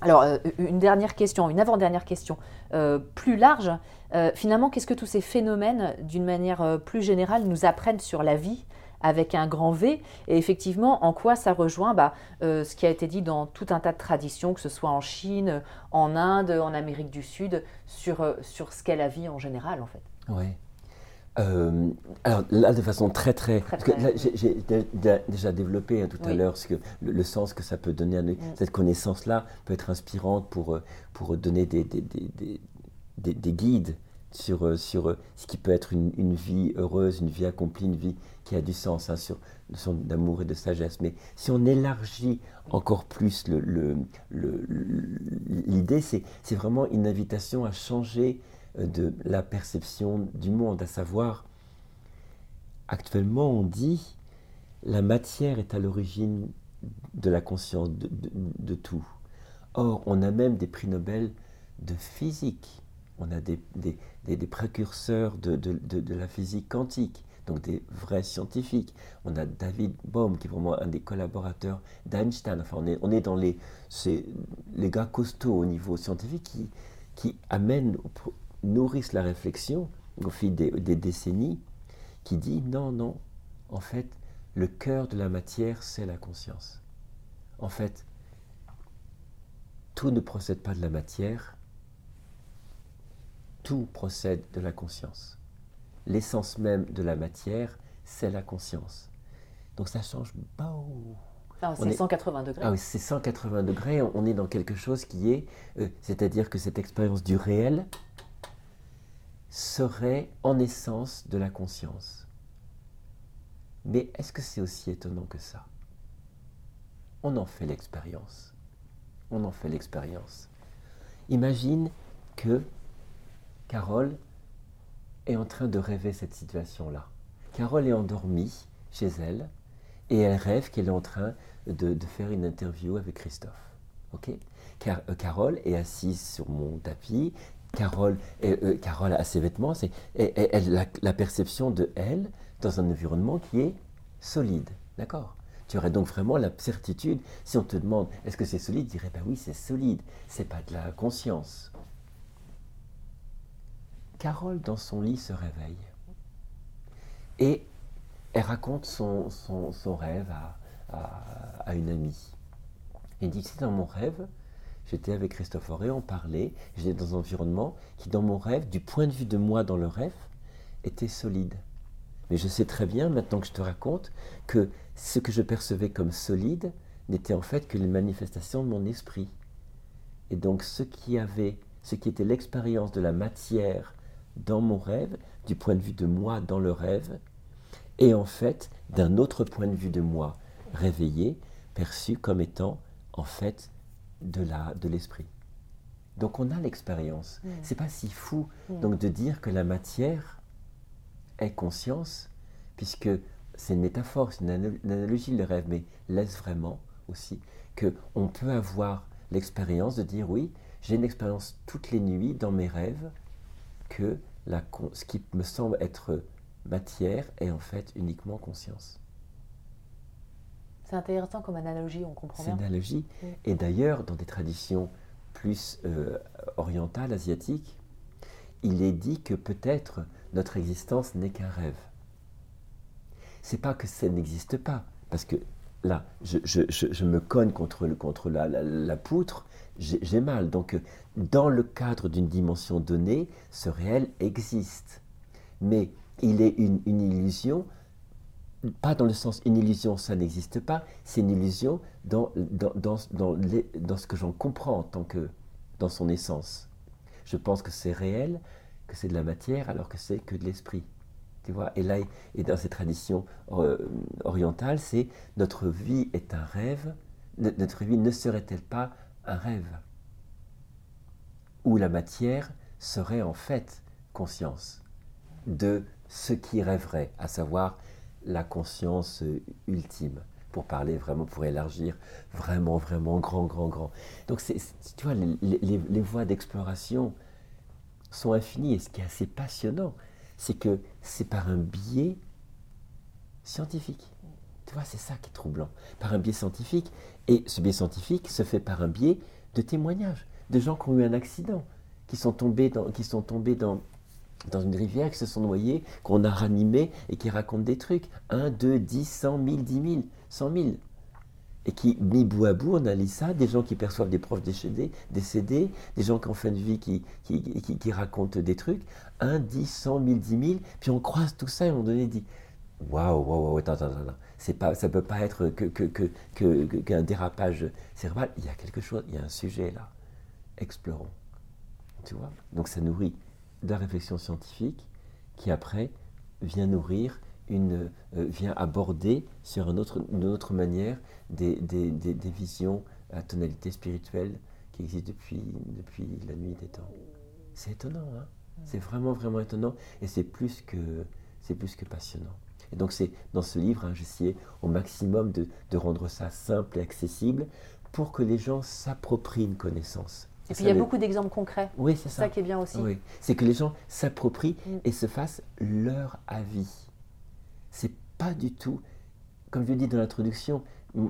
Alors, euh, une dernière question, une avant-dernière question, euh, plus large. Euh, finalement, qu'est-ce que tous ces phénomènes, d'une manière plus générale, nous apprennent sur la vie? Avec un grand V Et effectivement, en quoi ça rejoint bah, ce qui a été dit dans tout un tas de traditions, que ce soit en Chine, en Inde, en Amérique du Sud, sur, sur ce qu'est la vie en général, en fait Oui. Euh, alors là, de façon très très, j'ai déjà développé hein, tout à l'heure le, sens que ça peut donner, à, mm. cette connaissance-là peut être inspirante pour, euh, pour donner des, des, des, des guides sur, euh, sur ce qui peut être une, une, vie heureuse, une vie accomplie, une vie qui a du sens, hein, sur son d'amour et de sagesse. Mais si on élargit encore plus l'idée, le, c'est vraiment une invitation à changer de la perception du monde, à savoir, actuellement on dit, la matière est à l'origine de la conscience de, tout. Or, on a même des prix Nobel de physique, on a des, des, précurseurs de, de, la physique quantique, donc des vrais scientifiques. On a David Bohm, qui est vraiment un des collaborateurs d'Einstein. Enfin, on est, on est dans les, les gars costauds au niveau scientifique qui, qui amènent nourrissent la réflexion au fil des, décennies qui dit non, non, en fait, le cœur de la matière, c'est la conscience. En fait, tout ne procède pas de la matière, tout procède de la conscience. L'essence même de la matière, c'est la conscience. Donc ça change beaucoup. c'est 180 degrés. Ah oui, c'est 180 degrés. On est dans quelque chose qui est, euh, c'est-à-dire que cette expérience du réel, serait en essence de la conscience. Mais est-ce que c'est aussi étonnant que ça? On en fait l'expérience. On en fait l'expérience. Imagine que Carole est en train de rêver cette situation-là. Carole est endormie chez elle et elle rêve qu'elle est en train de, faire une interview avec Christophe. Ok? Car, euh, Carole est assise sur mon tapis. Carole, euh, Carole a ses vêtements. C'est, elle, a la perception de elle dans un environnement qui est solide. D'accord? Tu aurais donc vraiment la certitude, si on te demande est-ce que c'est solide, tu dirais ben oui, c'est solide, c'est pas de la conscience. Carole, dans son lit, se réveille. Et elle raconte son, son, rêve à, une amie. Elle dit c'est dans mon rêve, j'étais avec Christophe Auré, on parlait, j'étais dans un environnement qui, dans mon rêve, du point de vue de moi dans le rêve, était solide. Mais je sais très bien, maintenant que je te raconte, que ce que je percevais comme solide n'était en fait que les manifestations de mon esprit. Et donc ce qui avait, ce qui était l'expérience de la matière dans mon rêve, du point de vue de moi dans le rêve, et en fait d'un autre point de vue de moi réveillé, perçu comme étant en fait de la de l'esprit. Donc on a l'expérience. Ce mm. C'est pas si fou mm. donc de dire que la matière est conscience, puisque c'est une métaphore, c'est une, analogie le rêve, mais laisse vraiment aussi que on peut avoir l'expérience de dire oui, j'ai une expérience toutes les nuits dans mes rêves que la, ce qui me semble être matière est en fait uniquement conscience. C'est intéressant comme analogie, on comprend bien. C'est une analogie. Et d'ailleurs, dans des traditions plus euh, orientales, asiatiques, il est dit que peut-être notre existence n'est qu'un rêve. C'est pas que ça n'existe pas, parce que là, je, me cogne contre, le, contre la, poutre, j'ai mal. Donc, dans le cadre d'une dimension donnée, ce réel existe. Mais il est une, illusion, pas dans le sens une illusion, ça n'existe pas, c'est une illusion dans, dans, dans, dans ce que j'en comprends en tant que dans son essence. Je pense que c'est réel que c'est de la matière alors que c'est que de l'esprit. Tu vois et là, et dans ces traditions euh, orientales, c'est notre vie est un rêve, notre vie ne serait-elle pas un rêve Où la matière serait en fait conscience de ce qui rêverait, à savoir la conscience ultime, pour parler vraiment, pour élargir vraiment, vraiment grand, grand, grand. Donc, tu vois, les voies d'exploration, sont infinies. Et ce qui est assez passionnant, c'est que c'est par un biais scientifique. Tu vois, c'est ça qui est troublant. Par un biais scientifique. Et ce biais scientifique se fait par un biais de témoignages, de gens qui ont eu un accident, qui sont tombés dans, une rivière, qui se sont noyés, qu'on a ranimés et qui racontent des trucs. 1, 2, 10, 100 1000, 10 000, 100 000 et qui, mis bout à bout, on a ça, des gens qui perçoivent des proches décédés, des gens qui en fin de vie qui, racontent des trucs, 1, 10, 100, 1000, 10 000, puis on croise tout ça et on donné dit Waouh, waouh, attends, attends, attends, c'est pas, ça ne peut pas être qu'un que, que, que, dérapage cérébral, il y a quelque chose, il y a un sujet là, explorons. Tu vois? Donc ça nourrit de la réflexion scientifique qui après vient nourrir une, euh, vient aborder sur une autre, une autre manière des, des, des, visions à tonalité spirituelle qui existent depuis, depuis la nuit des temps. C'est étonnant, hein? C'est vraiment, vraiment étonnant et c'est plus, c'est plus que passionnant. Et donc c'est dans ce livre, hein, j'essayais au maximum de, de, rendre ça simple et accessible pour que les gens s'approprient une connaissance. Et puis il y a beaucoup d'exemples concrets. Oui, c'est ça. ça qui est bien aussi. Oui. C'est que les gens s'approprient mm. et se fassent leur avis c'est pas du tout, comme je le dis dans l'introduction,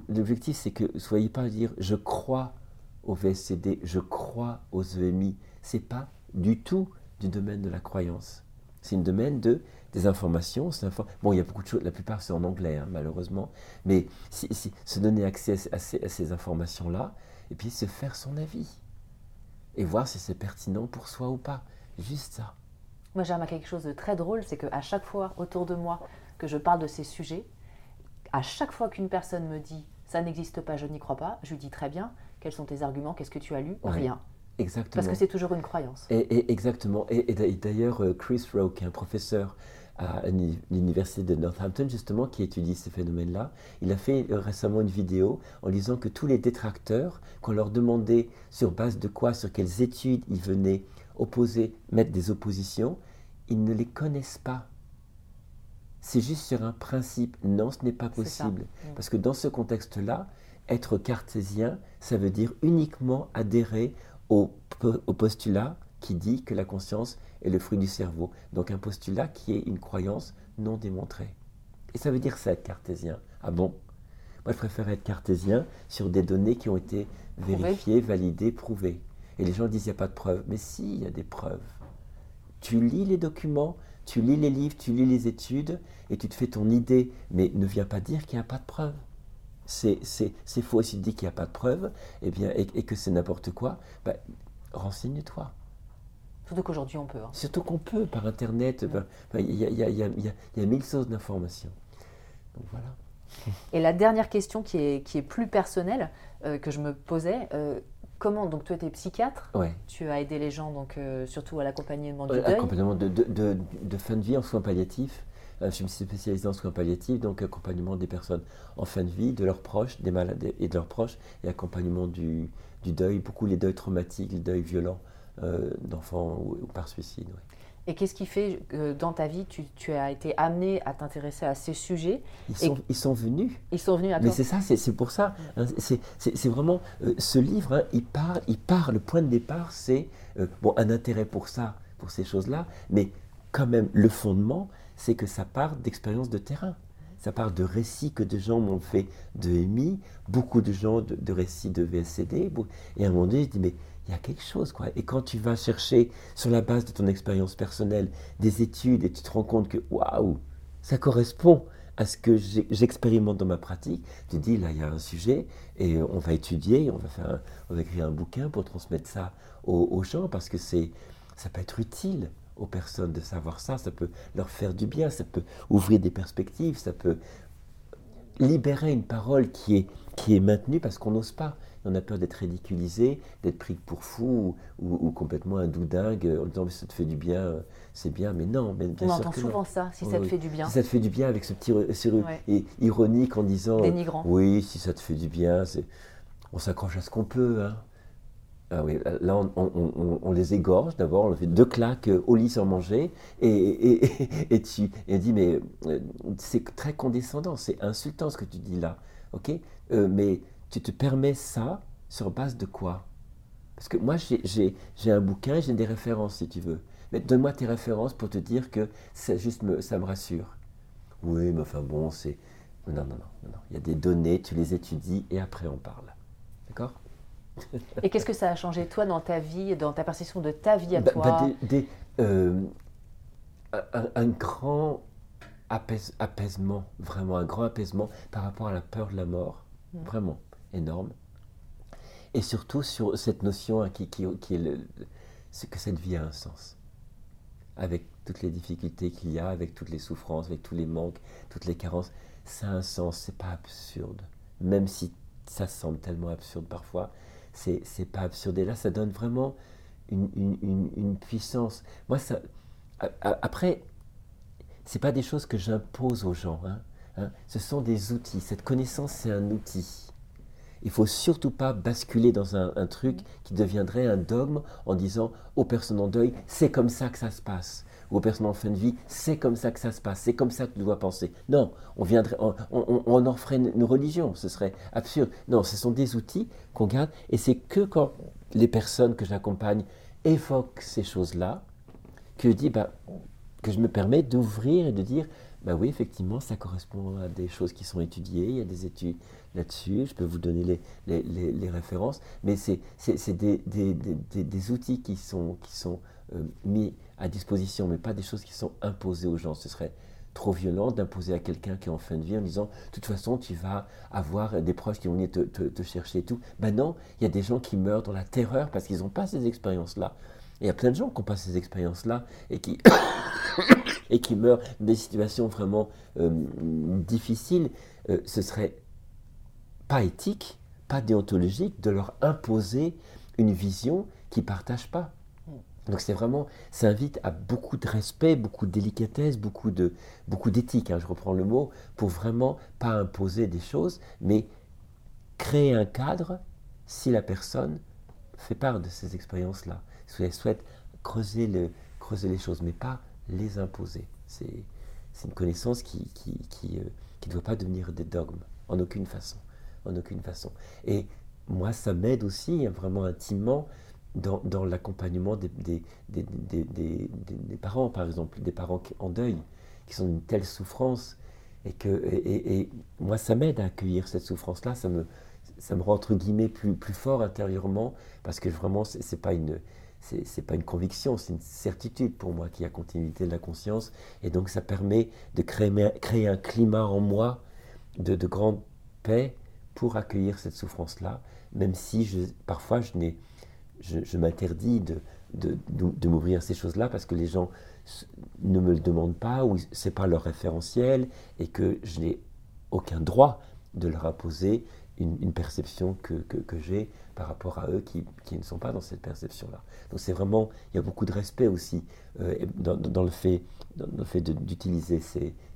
l'objectif c'est que soyez pas à dire je crois au VSCD, je crois aux EMI. C'est pas du tout du domaine de la croyance. C'est une domaine de des informations. Bon, il y a beaucoup de choses, la plupart c'est en anglais, hein, malheureusement. Mais si, se donner accès à, ces, informations-là, et puis se faire son avis. Et voir si c'est pertinent pour soi ou pas. Juste ça. Moi, j'ai quelque chose de très drôle, c'est qu'à chaque fois autour de moi, que je parle de ces sujets, à chaque fois qu'une personne me dit ça n'existe pas, je n'y crois pas, je lui dis très bien, quels sont tes arguments, qu'est-ce que tu as lu? Rien. Exactement. Parce que c'est toujours une croyance. Et, exactement. Et, d'ailleurs, euh, Chris Rowe, qui est un professeur à l'université de Northampton, justement, qui étudie ces phénomènes-là, il a fait euh, récemment une vidéo en disant que tous les détracteurs, qu'on leur demandait sur base de quoi, sur quelles études ils venaient opposer, mettre des oppositions, ils ne les connaissent pas. C'est juste sur un principe. Non, ce n'est pas possible. Mm. Parce que dans ce contexte-là, être cartésien, ça veut dire uniquement adhérer au, postulat qui dit que la conscience est le fruit du cerveau. Donc un postulat qui est une croyance non démontrée. Et ça veut dire ça être cartésien. Ah bon? Moi je préfère être cartésien sur des données qui ont été vérifiées, validées, prouvées. Et les gens disent il n'y a pas de preuves. Mais si, il y a des preuves. Tu lis les documents, tu lis les livres, tu lis les études et tu te fais ton idée. Mais ne viens pas dire qu'il n'y a pas de preuves c'est faux. Si tu dis qu'il n'y a pas de preuves eh bien, et, que c'est n'importe quoi, bah, renseigne-toi. Surtout qu'aujourd'hui on peut. Hein. Surtout qu'on peut par Internet. Il y, a mille sources d'informations. Donc voilà. Et la dernière question qui est, qui est plus personnelle, euh, que je me posais, euh, comment, donc tu étais psychiatre, ouais. tu as aidé les gens, donc euh, surtout à l'accompagnement du deuil. Accompagnement de, de, de, de, fin de vie en soins palliatifs. Je me suis spécialisé en soins palliatifs, donc accompagnement des personnes en fin de vie, de leurs proches, des malades et de leurs proches, et accompagnement du, deuil, beaucoup les deuils traumatiques, les deuils violents euh, d'enfants ou, par suicide. Et qu'est-ce qui fait que dans ta vie, tu, as été amené à t'intéresser à ces sujets ils sont, ils sont, venus. Ils sont venus à Mais c'est ça, c'est pour ça. Hein, c'est vraiment euh, ce livre, hein, il, part, il part, le point de départ, c'est bon, un intérêt pour ça, pour ces choses-là, mais quand même, le fondement, c'est que ça part d'expériences de terrain. Ça part de récits que des gens m'ont fait de EMI, beaucoup de gens de, récits de VSCD. Et à un moment donné, je dis, mais il y a quelque chose, quoi. Et quand tu vas chercher, sur la base de ton expérience personnelle, des études, et tu te rends compte que, waouh, ça correspond à ce que j'expérimente dans ma pratique, tu dis, là, il y a un sujet, et on va étudier, on va, faire on va écrire un bouquin pour transmettre ça aux, aux gens, parce que c'est, ça peut être utile aux personnes de savoir ça, ça peut leur faire du bien, ça peut ouvrir des perspectives, ça peut libérer une parole qui est, qui est maintenue parce qu'on n'ose pas. On a peur d'être ridiculisé, d'être pris pour fou ou, complètement un doudingue en disant mais ça te fait du bien, c'est bien, mais non. Mais bien On entend souvent ça, si ça te fait du bien. Si ça te fait du bien avec ce petit et ironique en disant Dénigrant. oui, si ça te fait du bien, on s'accroche à ce qu'on peut. Hein. Ah oui, là, on, les égorge d'abord, on fait deux claques au lit sans manger, et, et, et, tu et dit, mais euh, c'est très condescendant, c'est insultant ce que tu dis là, ok? Euh, Mais tu te permets ça sur base de quoi? Parce que moi, j'ai un bouquin, j'ai des références si tu veux. Mais donne-moi tes références pour te dire que ça, juste me, ça me rassure. Oui, mais enfin bon, c'est... Non, non, non, non, non. Il y a des données, tu les étudies, et après on parle. D'accord? Et qu'est-ce que ça a changé, toi, dans ta vie, dans ta perception de ta vie à bah, toi? bah, euh, un, grand apaisement, vraiment un grand apaisement par rapport à la peur de la mort, mm. vraiment énorme. Et surtout sur cette notion hein, qui, que cette vie a un sens. Avec toutes les difficultés qu'il y a, avec toutes les souffrances, avec tous les manques, toutes les carences, ça a un sens, c'est pas absurde. Même si ça semble tellement absurde parfois, c'est pas absurde. Et là, ça donne vraiment une, puissance. Moi, ça. Après, c'est pas des choses que j'impose aux gens. Hein, hein. Ce sont des outils. Cette connaissance, c'est un outil. Il faut surtout pas basculer dans un, truc qui deviendrait un dogme en disant aux personnes en deuil, c'est comme ça que ça se passe ou aux personnes en fin de vie, c'est comme ça que ça se passe, c'est comme ça que tu dois penser. Non, on, viendrait, on, en ferait une, religion, ce serait absurde. Non, ce sont des outils qu'on garde, et c'est que quand les personnes que j'accompagne évoquent ces choses-là, que je dis, bah, que je me permets d'ouvrir et de dire, bah oui, effectivement, ça correspond à des choses qui sont étudiées, il y a des études là-dessus, je peux vous donner les, les, références, mais c'est des, des, des, des, outils qui sont, qui sont euh, mis à disposition, mais pas des choses qui sont imposées aux gens. Ce serait trop violent d'imposer à quelqu'un qui est en fin de vie en disant de toute façon tu vas avoir des proches qui vont venir te, chercher et tout. Ben non, il y a des gens qui meurent dans la terreur parce qu'ils n'ont pas ces expériences-là. Il y a plein de gens qui n'ont pas ces expériences-là et qui, et qui meurent dans des situations vraiment euh, difficiles. Euh, ce serait pas éthique, pas déontologique de leur imposer une vision qu'ils ne partagent pas. Donc c'est vraiment, ça invite à beaucoup de respect, beaucoup de délicatesse, beaucoup de beaucoup d'éthique, hein, je reprends le mot, pour vraiment pas imposer des choses, mais créer un cadre si la personne fait part de ces expériences-là, si elle souhaite creuser, le, creuser les choses, mais pas les imposer. C'est une connaissance qui, qui, qui, euh, qui ne doit pas devenir des dogmes, en aucune façon. En aucune façon. Et moi, ça m'aide aussi, hein, vraiment intimement, dans, dans l'accompagnement des, des, des, des, parents, par exemple, des parents en deuil, qui sont d'une telle souffrance. Et, que, et, moi, ça m'aide à accueillir cette souffrance-là, ça me, ça me rend entre guillemets plus, plus fort intérieurement, parce que vraiment, ce n'est pas une c'est pas une conviction, c'est une certitude pour moi qui a continuité de la conscience. Et donc ça permet de créer, un climat en moi de, de grande paix pour accueillir cette souffrance-là, même si parfois je, m'interdis de, m'ouvrir ces choses-là parce que les gens ne me le demandent pas ou ce n'est pas leur référentiel et que je n'ai aucun droit de leur imposer une, perception que, j'ai par rapport à eux qui, qui, ne sont pas dans cette perception-là. Donc c'est vraiment, il y a beaucoup de respect aussi euh, dans, dans, le fait, dans le fait d'utiliser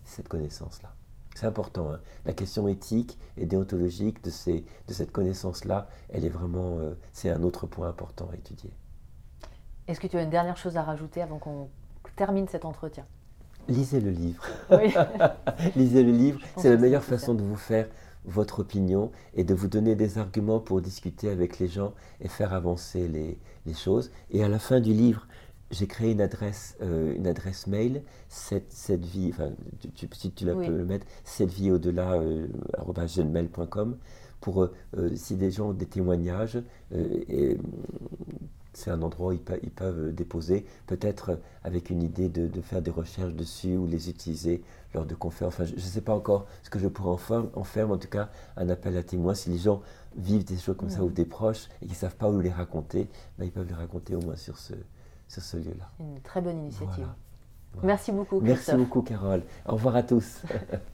cette connaissance-là. C'est important. Hein. La question éthique et déontologique de, ces, de cette connaissance-là, elle est vraiment, euh, c'est un autre point important à étudier. Est-ce que tu as une dernière chose à rajouter avant qu'on termine cet entretien? Lisez le livre. Oui. Lisez le livre, c'est la meilleure façon de vous faire votre opinion et de vous donner des arguments pour discuter avec les gens et faire avancer les, les choses. Et à la fin du livre, j'ai créé une adresse, euh, une adresse mail, cette, cette vie, enfin, tu, si tu la peux le mettre, cette vie au-delà, euh, pour, euh, si des gens ont des témoignages, et, c'est un endroit où ils, peuvent déposer, peut-être avec une idée de, faire des recherches dessus ou les utiliser lors de conférences. Enfin, je ne sais pas encore ce que je pourrais en faire, en faire, mais en tout cas, un appel à témoins. Si les gens vivent des choses comme ça ou des proches et qui ne savent pas où les raconter, ben, ils peuvent les raconter au moins sur ce, sur ce lieu-là. Une très bonne initiative. Merci beaucoup. Merci beaucoup, Carole. Au revoir à tous.